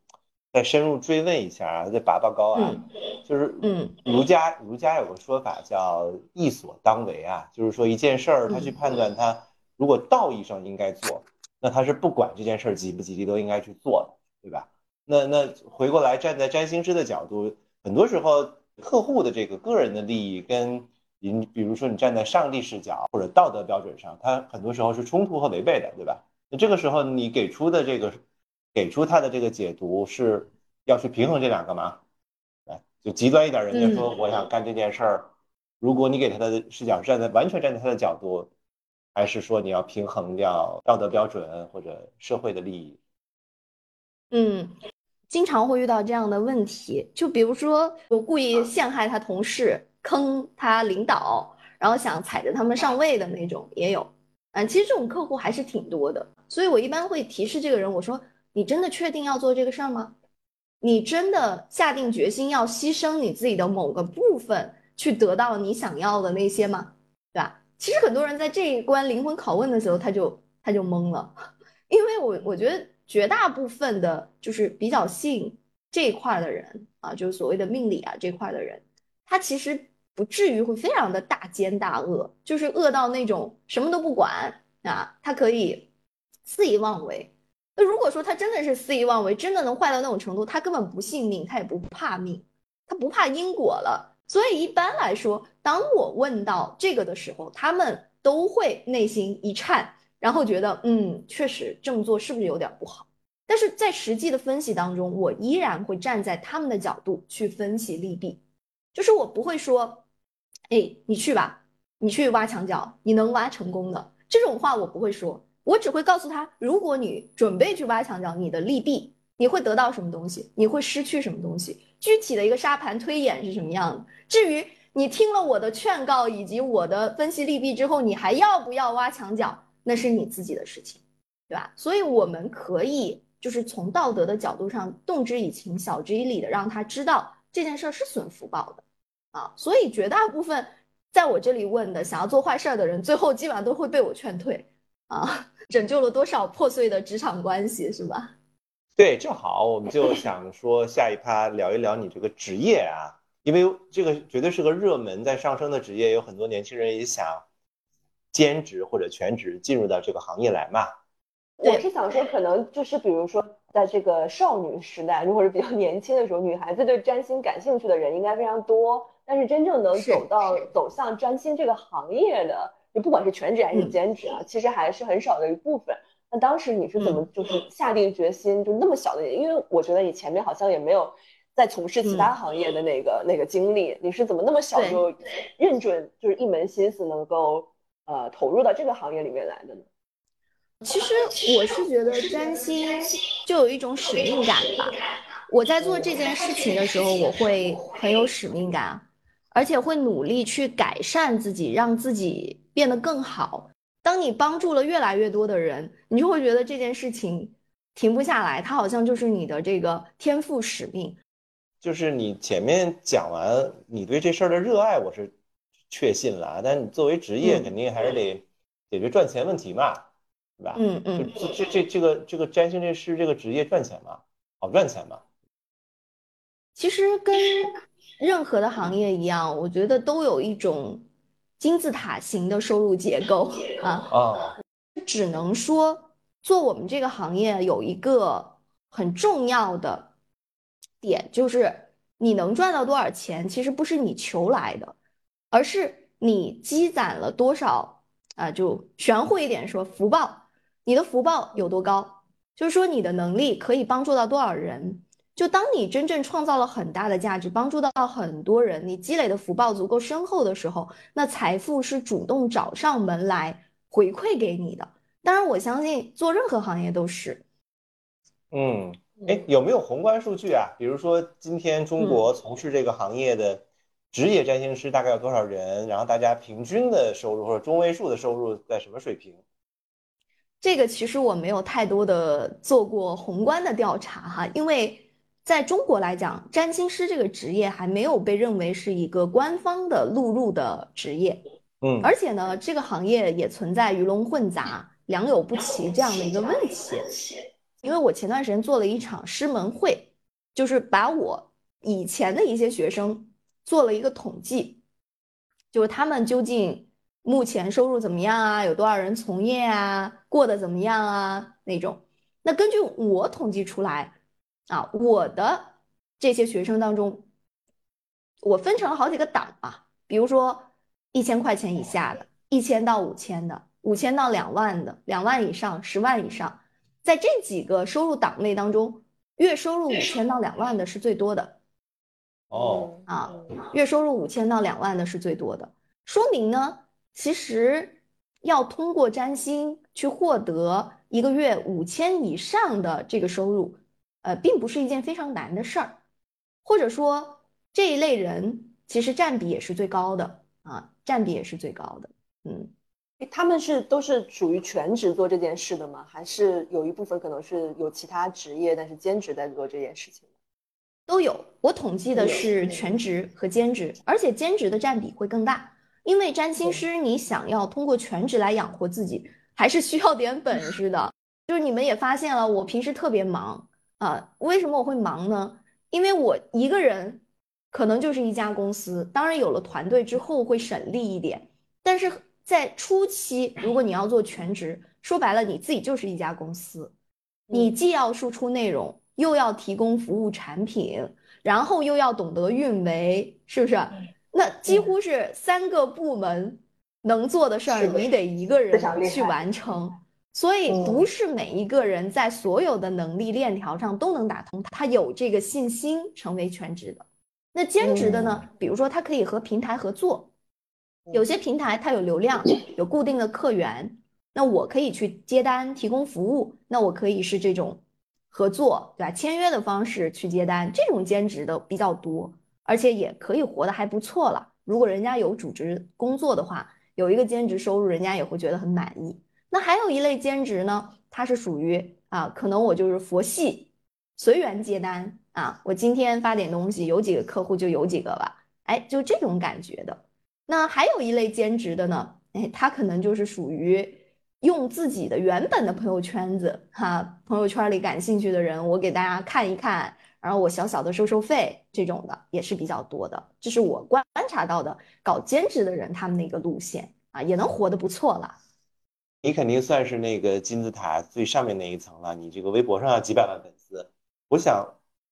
再深入追问一下啊，再拔拔高啊，就是嗯，儒家儒家有个说法叫义所当为啊，就是说一件事儿，他去判断他如果道义上应该做，那他是不管这件事儿吉不吉利都应该去做的，对吧？那那回过来站在占星师的角度，很多时候客户的这个个人的利益跟你比如说你站在上帝视角或者道德标准上，他很多时候是冲突和违背的，对吧？那这个时候你给出的这个。给出他的这个解读是要去平衡这两个吗？哎，就极端一点，人家说我想干这件事儿，如果你给他的视角是站在完全站在他的角度，还是说你要平衡掉道德标准或者社会的利益？嗯，经常会遇到这样的问题，就比如说我故意陷害他同事，坑他领导，然后想踩着他们上位的那种也有。嗯，其实这种客户还是挺多的，所以我一般会提示这个人，我说。你真的确定要做这个事儿吗？你真的下定决心要牺牲你自己的某个部分去得到你想要的那些吗？对吧？其实很多人在这一关灵魂拷问的时候，他就他就懵了，因为我我觉得绝大部分的，就是比较信这一块的人啊，就是所谓的命理啊这块的人，他其实不至于会非常的大奸大恶，就是恶到那种什么都不管啊，他可以肆意妄为。那如果说他真的是肆意妄为，真的能坏到那种程度，他根本不信命，他也不怕命，他不怕因果了。所以一般来说，当我问到这个的时候，他们都会内心一颤，然后觉得，嗯，确实这么做是不是有点不好？但是在实际的分析当中，我依然会站在他们的角度去分析利弊，就是我不会说，哎，你去吧，你去挖墙角，你能挖成功的这种话，我不会说。我只会告诉他，如果你准备去挖墙角，你的利弊，你会得到什么东西，你会失去什么东西，具体的一个沙盘推演是什么样的。至于你听了我的劝告以及我的分析利弊之后，你还要不要挖墙角，那是你自己的事情，对吧？所以我们可以就是从道德的角度上动之以情，晓之以理的，让他知道这件事是损福报的，啊，所以绝大部分在我这里问的想要做坏事儿的人，最后基本上都会被我劝退。啊，拯救了多少破碎的职场关系，是吧？对，正好我们就想说下一趴聊一聊你这个职业啊，因为这个绝对是个热门在上升的职业，有很多年轻人也想兼职或者全职进入到这个行业来嘛。我是想说，可能就是比如说，在这个少女时代，如果是比较年轻的时候，女孩子对占星感兴趣的人应该非常多，但是真正能走到走向占星这个行业的。就不管是全职还是兼职啊，其实还是很少的一部分。那当时你是怎么就是下定决心，就那么小的？因为我觉得你前面好像也没有在从事其他行业的那个那个经历，你是怎么那么小就认准，就是一门心思能够呃投入到这个行业里面来的呢？其实我是觉得占星就有一种使命感吧。我在做这件事情的时候，我会很有使命感。而且会努力去改善自己，让自己变得更好。当你帮助了越来越多的人，你就会觉得这件事情停不下来，它好像就是你的这个天赋使命。就是你前面讲完你对这事儿的热爱，我是确信了。但你作为职业，肯定还是得解决赚钱问题嘛，对吧？嗯嗯。这这这这个这个占星师这个职业赚钱吗？好赚钱吗？其实跟。任何的行业一样，我觉得都有一种金字塔型的收入结构啊啊，只能说做我们这个行业有一个很重要的点，就是你能赚到多少钱，其实不是你求来的，而是你积攒了多少啊，就玄乎一点说，福报，你的福报有多高，就是说你的能力可以帮助到多少人。就当你真正创造了很大的价值，帮助到很多人，你积累的福报足够深厚的时候，那财富是主动找上门来回馈给你的。当然，我相信做任何行业都是。嗯，哎，有没有宏观数据啊？比如说，今天中国从事这个行业的职业占星师大概有多少人？然后大家平均的收入或者中位数的收入在什么水平？这个其实我没有太多的做过宏观的调查哈，因为。在中国来讲，占星师这个职业还没有被认为是一个官方的录入的职业，嗯，而且呢，这个行业也存在鱼龙混杂、良莠不齐这样的一个问题。因为我前段时间做了一场师门会，就是把我以前的一些学生做了一个统计，就是他们究竟目前收入怎么样啊？有多少人从业啊？过得怎么样啊？那种。那根据我统计出来，啊，我的这些学生当中，我分成了好几个档啊，比如说一千块钱以下的，一千到五千的，五千到两万的，两万以上，十万以上，在这几个收入档位当中，月收入五千到两万的是最多的。哦，啊，月收入五千到两万的是最多的，说明呢，其实要通过占星去获得。一个月五千以上的这个收入，呃，并不是一件非常难的事儿，或者说这一类人其实占比也是最高的啊，占比也是最高的。嗯，他们是都是属于全职做这件事的吗？还是有一部分可能是有其他职业，但是兼职在做这件事情？都有，我统计的是全职和兼职，而且兼职的占比会更大，因为占星师你想要通过全职来养活自己。还是需要点本事的，就是你们也发现了，我平时特别忙啊。为什么我会忙呢？因为我一个人可能就是一家公司，当然有了团队之后会省力一点。但是在初期，如果你要做全职，说白了你自己就是一家公司，你既要输出内容，又要提供服务产品，然后又要懂得运维，是不是？那几乎是三个部门。能做的事儿，你得一个人去完成，所以不是每一个人在所有的能力链条上都能打通，他有这个信心成为全职的。那兼职的呢？比如说他可以和平台合作，有些平台它有流量，有固定的客源，那我可以去接单提供服务，那我可以是这种合作，对吧？签约的方式去接单，这种兼职的比较多，而且也可以活得还不错了。如果人家有主职工作的话。有一个兼职收入，人家也会觉得很满意。那还有一类兼职呢，它是属于啊，可能我就是佛系，随缘接单啊。我今天发点东西，有几个客户就有几个吧，哎，就这种感觉的。那还有一类兼职的呢，哎，他可能就是属于用自己的原本的朋友圈子哈，朋友圈里感兴趣的人，我给大家看一看。然后我小小的收收费，这种的也是比较多的，这是我观察到的搞兼职的人他们的一个路线啊，也能活得不错了。你肯定算是那个金字塔最上面那一层了，你这个微博上要几百万粉丝。我想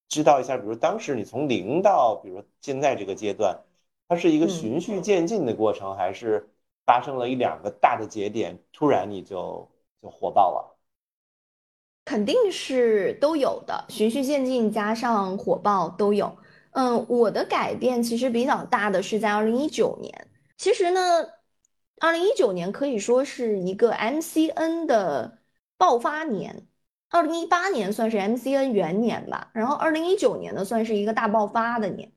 知道一下，比如当时你从零到，比如说现在这个阶段，它是一个循序渐进的过程，还是发生了一两个大的节点，突然你就就火爆了？肯定是都有的，循序渐进加上火爆都有。嗯，我的改变其实比较大的是在二零一九年。其实呢，二零一九年可以说是一个 MCN 的爆发年，二零一八年算是 MCN 元年吧，然后二零一九年呢算是一个大爆发的年。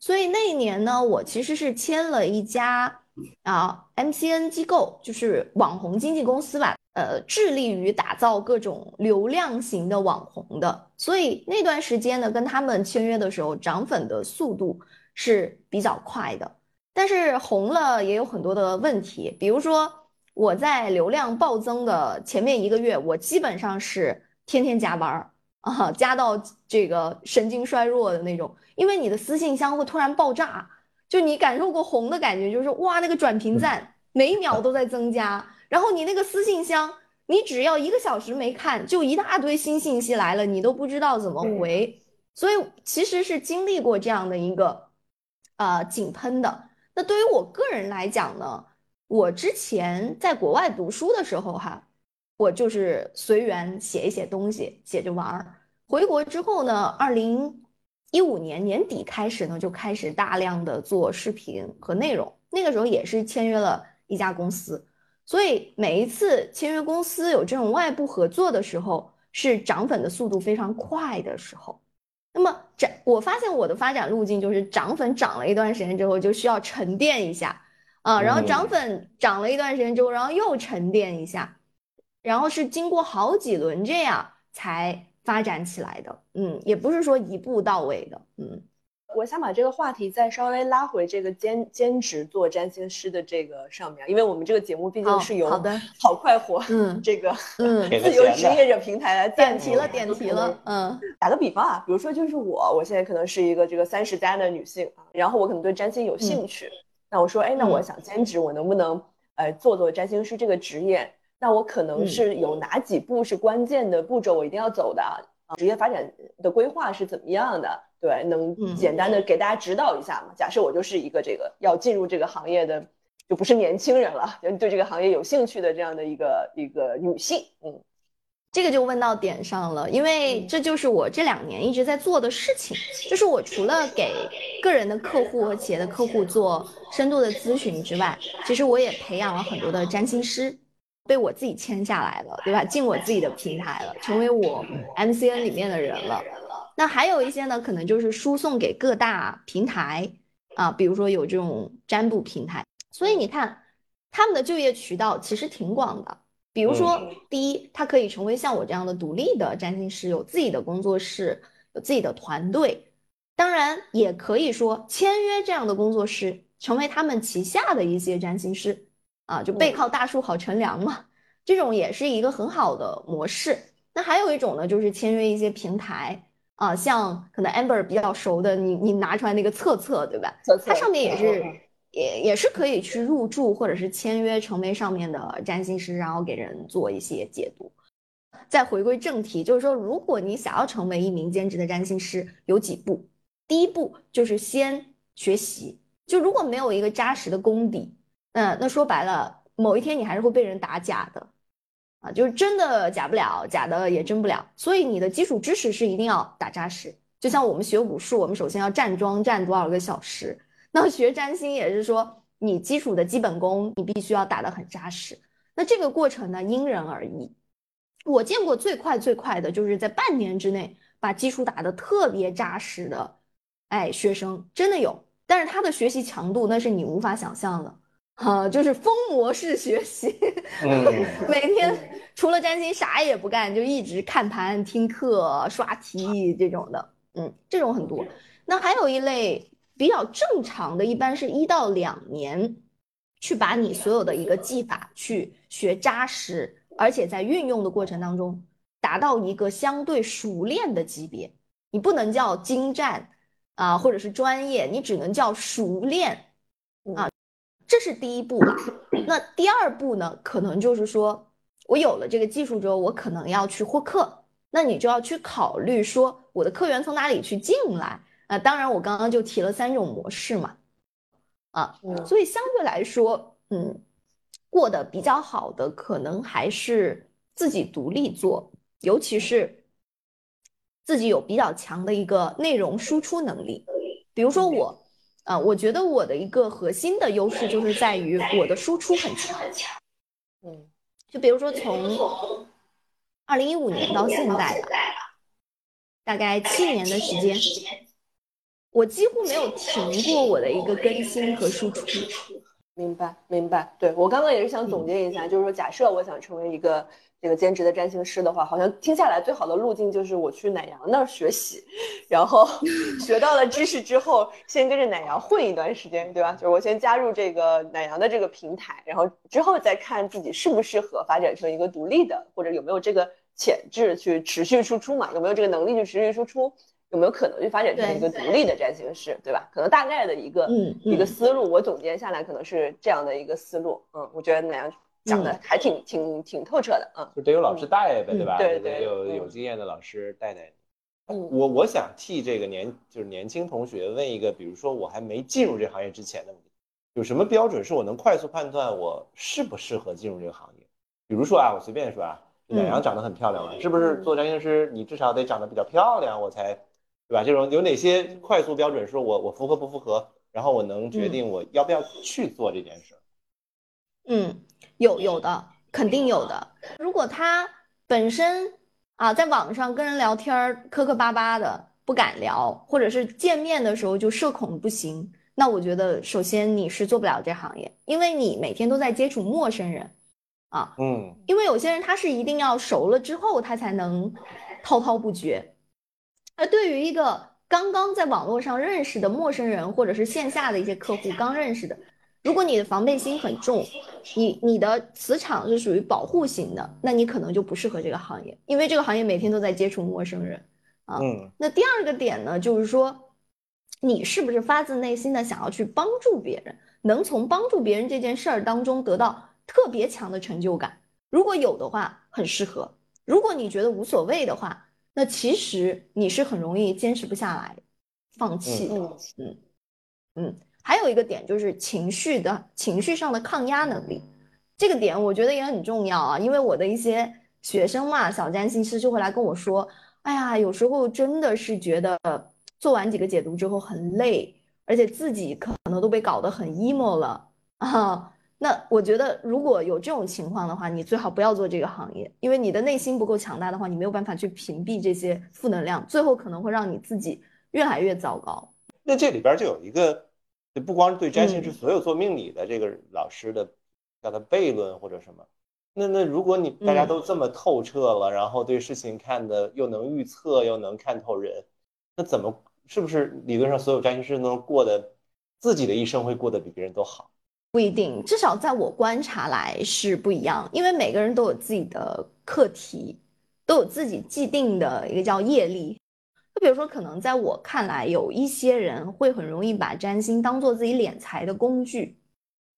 所以那一年呢，我其实是签了一家啊 MCN 机构，就是网红经纪公司吧。呃，致力于打造各种流量型的网红的，所以那段时间呢，跟他们签约的时候，涨粉的速度是比较快的。但是红了也有很多的问题，比如说我在流量暴增的前面一个月，我基本上是天天加班儿啊，加到这个神经衰弱的那种，因为你的私信箱会突然爆炸，就你感受过红的感觉，就是哇，那个转评赞每秒都在增加。然后你那个私信箱，你只要一个小时没看，就一大堆新信息来了，你都不知道怎么回。所以其实是经历过这样的一个，呃，井喷的。那对于我个人来讲呢，我之前在国外读书的时候哈，我就是随缘写一写东西，写着玩儿。回国之后呢，二零一五年年底开始呢，就开始大量的做视频和内容。那个时候也是签约了一家公司。所以每一次签约公司有这种外部合作的时候，是涨粉的速度非常快的时候。那么涨，我发现我的发展路径就是涨粉涨了一段时间之后，就需要沉淀一下啊，然后涨粉涨了一段时间之后，然后又沉淀一下，然后是经过好几轮这样才发展起来的。嗯，也不是说一步到位的。嗯，我想把这个话题再稍微拉回这个兼兼职做占星师的这个上面，因为我们这个节目毕竟是由好的好快活嗯这个嗯，自由职业者平台来点题了，点题了，嗯打个比方啊，比如说就是我，我现在可能是一个这个三十加的女性啊，然后我可能对占星有兴趣，那我说，哎，那我想兼职，我能不能呃做做占星师这个职业？那我可能是有哪几步是关键的步骤，我一定要走的啊？职业发展的规划是怎么样的？对，能嗯简单的给大家指导一下吗？假设我就是一个这个要进入这个行业的，就不是年轻人了，就对这个行业有兴趣的这样的一个一个女性，嗯。这个就问到点上了，因为这就是我这两年一直在做的事情，就是我除了给个人的客户和企业的客户做深度的咨询之外，其实我也培养了很多的占星师，被我自己签下来了，对吧？进我自己的平台了，成为我 MCN 里面的人了。那还有一些呢，可能就是输送给各大平台啊，比如说有这种占卜平台，所以你看他们的就业渠道其实挺广的。比如说，第一，他可以成为像我这样的独立的占星师，有自己的工作室，有自己的团队。当然，也可以说签约这样的工作室，成为他们旗下的一些占星师，啊，就背靠大树好乘凉嘛。这种也是一个很好的模式。那还有一种呢，就是签约一些平台啊，像可能 Amber 比较熟的，你你拿出来那个测测，对吧？测测它上面也是。也也是可以去入驻或者是签约成为上面的占星师，然后给人做一些解读。再回归正题，就是说，如果你想要成为一名兼职的占星师，有几步。第一步就是先学习，就如果没有一个扎实的功底，嗯，那说白了，某一天你还是会被人打假的，就是真的假不了，假的也真不了。所以你的基础知识是一定要打扎实。就像我们学武术，我们首先要站桩站多少个小时。那学占星也是说，你基础的基本功你必须要打得很扎实。那这个过程呢，因人而异。我见过最快最快的就是在半年之内把基础打得特别扎实的，哎，学生真的有。但是他的学习强度那是你无法想象的，啊，就是疯魔式学习，每天除了占星啥也不干，就一直看盘、听课、刷题这种的，嗯，这种很多。那还有一类。比较正常的，一般是一到两年，去把你所有的一个技法去学扎实，而且在运用的过程当中达到一个相对熟练的级别。你不能叫精湛啊，或者是专业，你只能叫熟练啊，这是第一步了。那第二步呢，可能就是说我有了这个技术之后，我可能要去获客，那你就要去考虑说我的客源从哪里去进来。啊，当然，我刚刚就提了三种模式嘛，啊，所以相对来说，嗯，过得比较好的可能还是自己独立做，尤其是自己有比较强的一个内容输出能力。比如说我，啊，我觉得我的一个核心的优势就是在于我的输出很强，嗯，就比如说从二零一五年到现在吧，大概七年的时间。我几乎没有停过我的一个更新和输出。明白，明白。对我刚刚也是想总结一下，就是说，假设我想成为一个这个兼职的占星师的话，好像听下来最好的路径就是我去奶羊那儿学习，然后 学到了知识之后，先跟着奶羊混一段时间，对吧？就是我先加入这个奶羊的这个平台，然后之后再看自己适不适合发展成一个独立的，或者有没有这个潜质去持续输出嘛？有没有这个能力去持续输出？有没有可能去发展成一个独立的占星师，对吧？可能大概的一个一个思路，我总结下来可能是这样的一个思路。嗯，我觉得那样讲的还挺挺挺透彻的。嗯，就得有老师带呗，对吧？对对，有有经验的老师带带你。我我想替这个年就是年轻同学问一个，比如说我还没进入这行业之前的问题，有什么标准是我能快速判断我适不适合进入这个行业？比如说啊，我随便说啊，奶羊长得很漂亮嘛，是不是做占星师你至少得长得比较漂亮，我才。对吧？这种有哪些快速标准？说我我符合不符合？然后我能决定我要不要去做这件事。嗯，有有的，肯定有的。如果他本身啊，在网上跟人聊天磕磕巴巴的，不敢聊，或者是见面的时候就社恐不行，那我觉得首先你是做不了这行业，因为你每天都在接触陌生人啊。嗯，因为有些人他是一定要熟了之后，他才能滔滔不绝。而对于一个刚刚在网络上认识的陌生人，或者是线下的一些客户刚认识的，如果你的防备心很重，你你的磁场是属于保护型的，那你可能就不适合这个行业，因为这个行业每天都在接触陌生人啊。嗯，那第二个点呢，就是说，你是不是发自内心的想要去帮助别人，能从帮助别人这件事儿当中得到特别强的成就感？如果有的话，很适合；如果你觉得无所谓的话，那其实你是很容易坚持不下来，放弃的。嗯嗯嗯，还有一个点就是情绪的情绪上的抗压能力，这个点我觉得也很重要啊。因为我的一些学生嘛，小占星师就会来跟我说，哎呀，有时候真的是觉得做完几个解读之后很累，而且自己可能都被搞得很 emo 了啊。那我觉得，如果有这种情况的话，你最好不要做这个行业，因为你的内心不够强大的话，你没有办法去屏蔽这些负能量，最后可能会让你自己越来越糟糕。那这里边就有一个，不光是对占星，嗯是所有做命理的这个老师的叫他悖论或者什么。那那如果你大家嗯都这么透彻了，然后对事情看的又能预测又能看透人，那怎么是不是理论上所有占星师都能过得自己的一生会过得比别人都好？不一定，至少在我观察来是不一样，因为每个人都有自己的课题，都有自己既定的一个叫业力。就比如说，可能在我看来，有一些人会很容易把占星当做自己敛财的工具，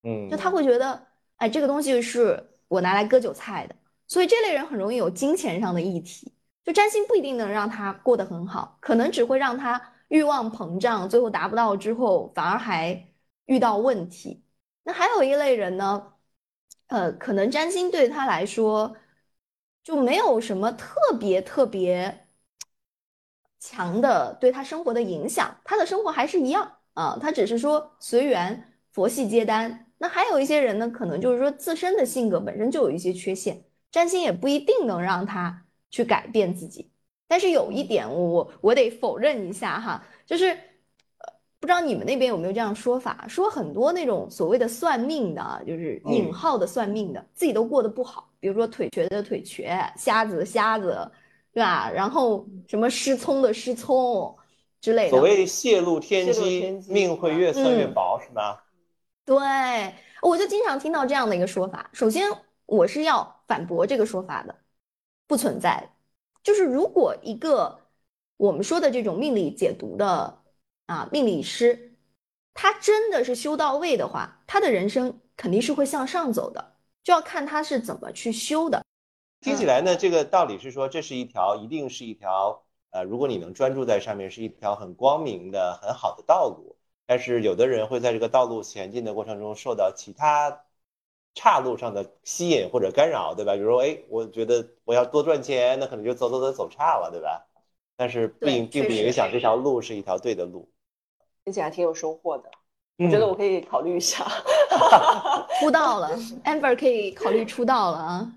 嗯就他会觉得，哎，这个东西是我拿来割韭菜的，所以这类人很容易有金钱上的议题。就占星不一定能让他过得很好，可能只会让他欲望膨胀，最后达不到之后，反而还遇到问题。那还有一类人呢，呃，可能占星对他来说就没有什么特别特别强的对他生活的影响，他的生活还是一样啊，他只是说随缘，佛系接单。那还有一些人呢，可能就是说自身的性格本身就有一些缺陷，占星也不一定能让他去改变自己。但是有一点我，我我得否认一下哈，就是，不知道你们那边有没有这样说法，说很多那种所谓的算命的啊，就是嗯引号的算命的，自己都过得不好，比如说腿瘸的腿瘸，瞎子的瞎子，对吧？然后什么失聪的失聪之类的。所谓泄露天机，天机命会越算越嗯薄，是吧？对，我就经常听到这样的一个说法。首先，我是要反驳这个说法的，不存在。就是如果一个我们说的这种命理解读的啊命理师，他真的是修到位的话，他的人生肯定是会向上走的，就要看他是怎么去修的。听起来呢，这个道理是说，这是一条，一定是一条，呃，如果你能专注在上面，是一条很光明的、很好的道路。但是有的人会在这个道路前进的过程中受到其他岔路上的吸引或者干扰，对吧？比如说，哎，我觉得我要多赚钱，那可能就走走走走岔了，对吧？但是并并不影响这条路是一条对的路。听起来挺有收获的，我我觉得我可以考虑一下。出道了，amber 可以考虑出道了啊。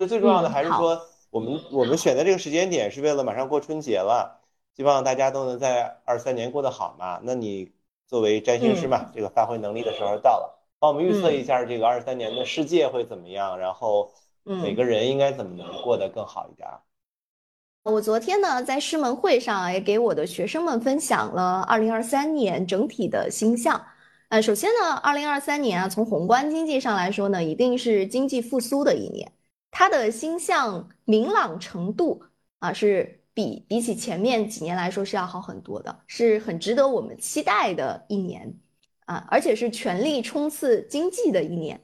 就最重要的还是说，我们我们选择这个时间点是为了马上过春节了，希望大家都能在二三年过得好嘛。那你作为占星师嘛，这个发挥能力的时候到了，帮我们预测一下这个二三年的世界会怎么样，然后每嗯个人应该怎么能过得更好一点儿。我昨天呢，在师门会上也给我的学生们分享了二零二三年整体的星象。呃，首先呢，二零二三年啊，从宏观经济上来说呢，一定是经济复苏的一年，它的星象明朗程度啊，是比比起前面几年来说是要好很多的，是很值得我们期待的一年啊，而且是全力冲刺经济的一年。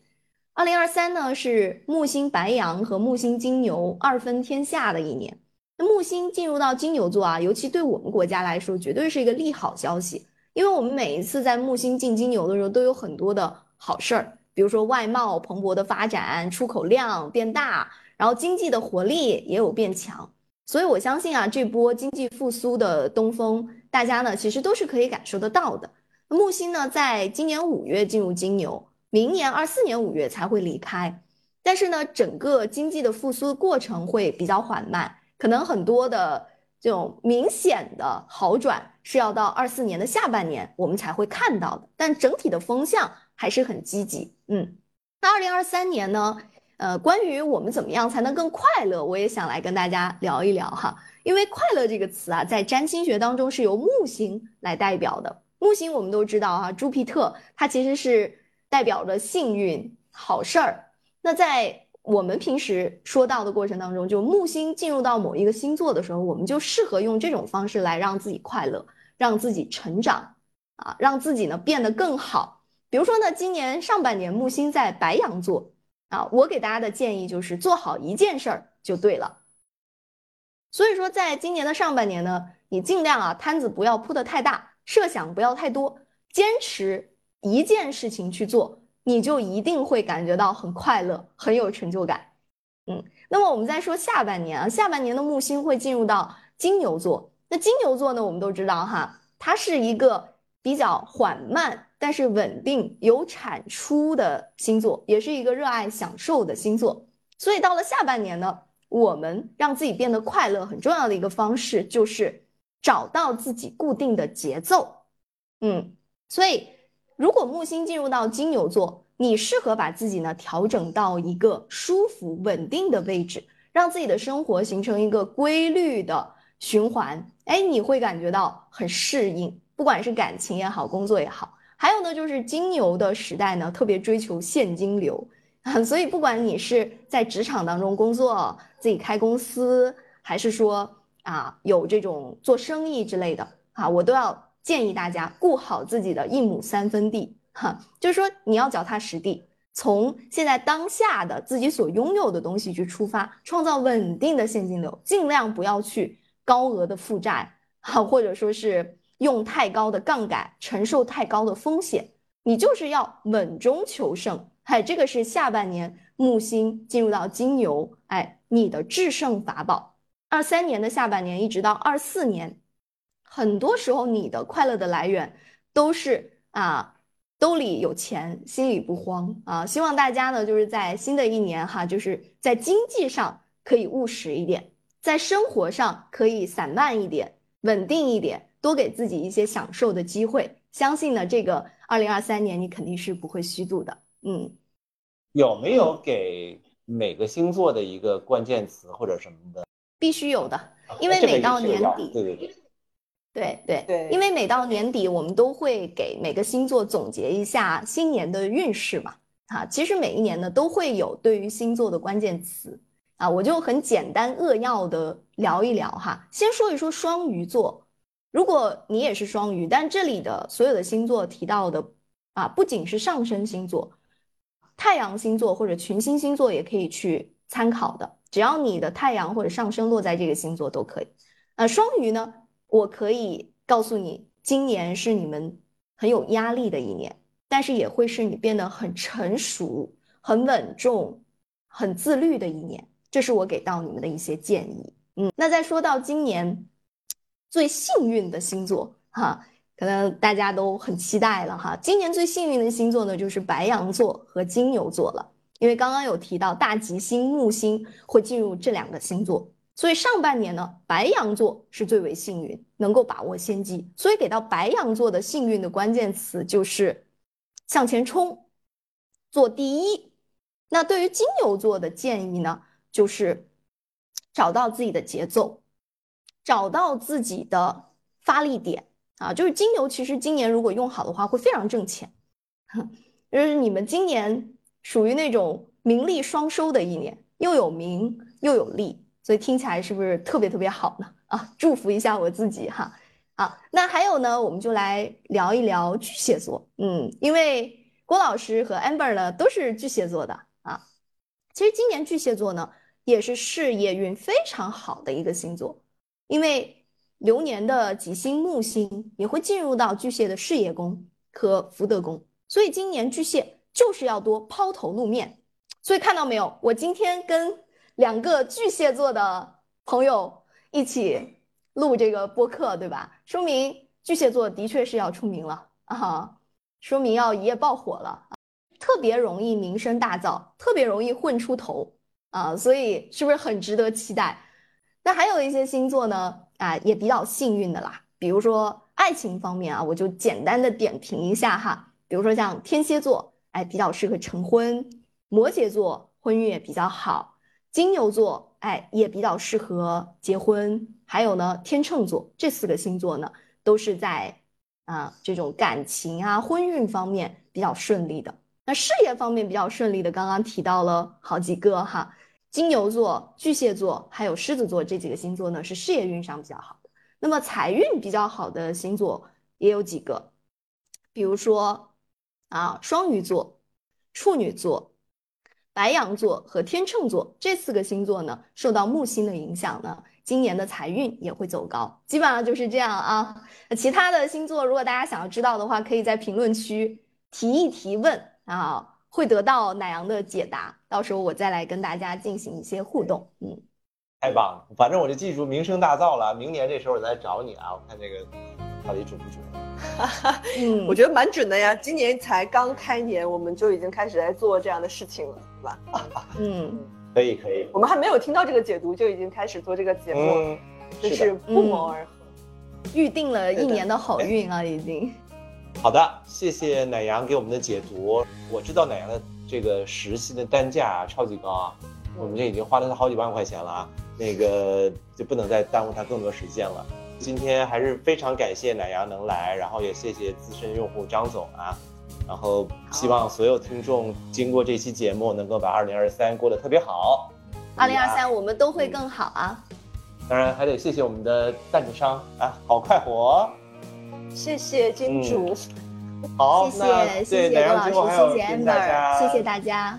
二零二三呢，是木星白羊和木星金牛二分天下的一年。木星进入到金牛座啊，尤其对我们国家来说，绝对是一个利好消息，因为我们每一次在木星进金牛的时候，都有很多的好事儿，比如说外贸蓬勃的发展，出口量变大，然后经济的活力也有变强。所以我相信啊，这波经济复苏的东风，大家呢其实都是可以感受得到的。木星呢，在今年五月进入金牛，明年二四年五月才会离开，但是呢，整个经济的复苏过程会比较缓慢。可能很多的这种明显的好转是要到二四年的下半年我们才会看到的，但整体的风向还是很积极。嗯，那二零二三年呢，呃，关于我们怎么样才能更快乐，我也想来跟大家聊一聊哈。因为快乐这个词啊，在占星学当中是由木星来代表的。木星我们都知道哈，朱庇特它其实是代表着幸运、好事儿。那在我们平时说到的过程当中，就木星进入到某一个星座的时候，我们就适合用这种方式来让自己快乐，让自己成长啊，让自己呢变得更好。比如说呢，今年上半年木星在白羊座啊，我给大家的建议就是做好一件事儿就对了。所以说，在今年的上半年呢，你尽量啊摊子不要铺得太大，设想不要太多，坚持一件事情去做，你就一定会感觉到很快乐，很有成就感。嗯，那么我们再说下半年啊，下半年的木星会进入到金牛座。那金牛座呢，我们都知道哈，它是一个比较缓慢但是稳定、有产出的星座，也是一个热爱享受的星座。所以到了下半年呢。我们让自己变得快乐很重要的一个方式就是找到自己固定的节奏，嗯，所以如果木星进入到金牛座，你适合把自己呢调整到一个舒服稳定的位置，让自己的生活形成一个规律的循环，哎，你会感觉到很适应，不管是感情也好，工作也好，还有呢就是金牛的时代呢特别追求现金流。啊，所以不管你是在职场当中工作，自己开公司，还是说啊有这种做生意之类的啊，我都要建议大家顾好自己的一亩三分地，哈，就是说你要脚踏实地，从现在当下的自己所拥有的东西去出发，创造稳定的现金流，尽量不要去高额的负债，哈，或者说是用太高的杠杆，承受太高的风险，你就是要稳中求胜。哎，这个是下半年木星进入到金牛，哎，你的制胜法宝。二三年的下半年一直到二四年，很多时候你的快乐的来源都是啊，兜里有钱，心里不慌啊。希望大家呢，就是在新的一年哈，就是在经济上可以务实一点，在生活上可以散漫一点，稳定一点，多给自己一些享受的机会。相信呢，这个二零二三年你肯定是不会虚度的，嗯。有没有给每个星座的一个关键词或者什么的？必须有的，因为每到年底，对对对，对对对，因为每到年底，我们都会给每个星座总结一下新年的运势嘛。啊，其实每一年呢都会有对于星座的关键词啊，我就很简单扼要的聊一聊哈。先说一说双鱼座，如果你也是双鱼，但这里的所有的星座提到的啊，不仅是上升星座。太阳星座或者群星星座也可以去参考的，只要你的太阳或者上升落在这个星座都可以。呃双鱼呢？我可以告诉你，今年是你们很有压力的一年，但是也会是你变得很成熟、很稳重、很自律的一年。这是我给到你们的一些建议。嗯，那再说到今年最幸运的星座，哈。可能大家都很期待了哈，今年最幸运的星座呢，就是白羊座和金牛座了。因为刚刚有提到大吉星木星会进入这两个星座，所以上半年呢，白羊座是最为幸运，能够把握先机。所以给到白羊座的幸运的关键词就是向前冲，做第一。那对于金牛座的建议呢，就是找到自己的节奏，找到自己的发力点。啊，就是金牛，其实今年如果用好的话，会非常挣钱。就是你们今年属于那种名利双收的一年，又有名又有利，所以听起来是不是特别特别好呢？啊，祝福一下我自己哈。好，那还有呢，我们就来聊一聊巨蟹座。嗯，因为郭老师和 Amber 呢都是巨蟹座的啊。其实今年巨蟹座呢也是事业运非常好的一个星座，因为。流年的吉星木星也会进入到巨蟹的事业宫和福德宫，所以今年巨蟹就是要多抛头露面。所以看到没有，我今天跟两个巨蟹座的朋友一起录这个播客，对吧？说明巨蟹座的确是要出名了啊，说明要一夜爆火了，特别容易名声大噪，特别容易混出头啊，所以是不是很值得期待？那还有一些星座呢？啊，也比较幸运的啦。比如说爱情方面啊，我就简单的点评一下哈。比如说像天蝎座，哎，比较适合成婚；摩羯座婚运也比较好。金牛座，哎，也比较适合结婚。还有呢，天秤座这四个星座呢，都是在啊这种感情啊、婚运方面比较顺利的。那事业方面比较顺利的，刚刚提到了好几个哈，金牛座、巨蟹座还有狮子座这几个星座呢，是事业运上比较好的。那么财运比较好的星座也有几个，比如说啊，双鱼座、处女座、白羊座和天秤座这四个星座呢，受到木星的影响呢，今年的财运也会走高。基本上就是这样啊。其他的星座，如果大家想要知道的话，可以在评论区提一提问啊，会得到奶羊的解答。到时候我再来跟大家进行一些互动。嗯，太棒了，反正我就记住名声大噪了。明年这时候我再找你啊，我看这个到底准不准。嗯，我觉得蛮准的呀。今年才刚开年，我们就已经开始在做这样的事情了，是吧？嗯，可以可以。我们还没有听到这个解读，就已经开始做这个节目，嗯，真是不谋而合。预定了一年的好运啊，已经。好的，谢谢奶羊给我们的解读。我知道奶羊的这个实习的单价啊超级高啊，我们这已经花了他好几万块钱了啊，那个就不能再耽误他更多时间了。今天还是非常感谢奶羊能来，然后也谢谢资深用户张总啊，然后希望所有听众经过这期节目能够把二零二三过得特别好。二零二三我们都会更好啊。当然还得谢谢我们的赞助商啊，好快活。谢谢金主。好，谢那谢谢奶谢郭老师，谢谢 Amber，家谢谢大家。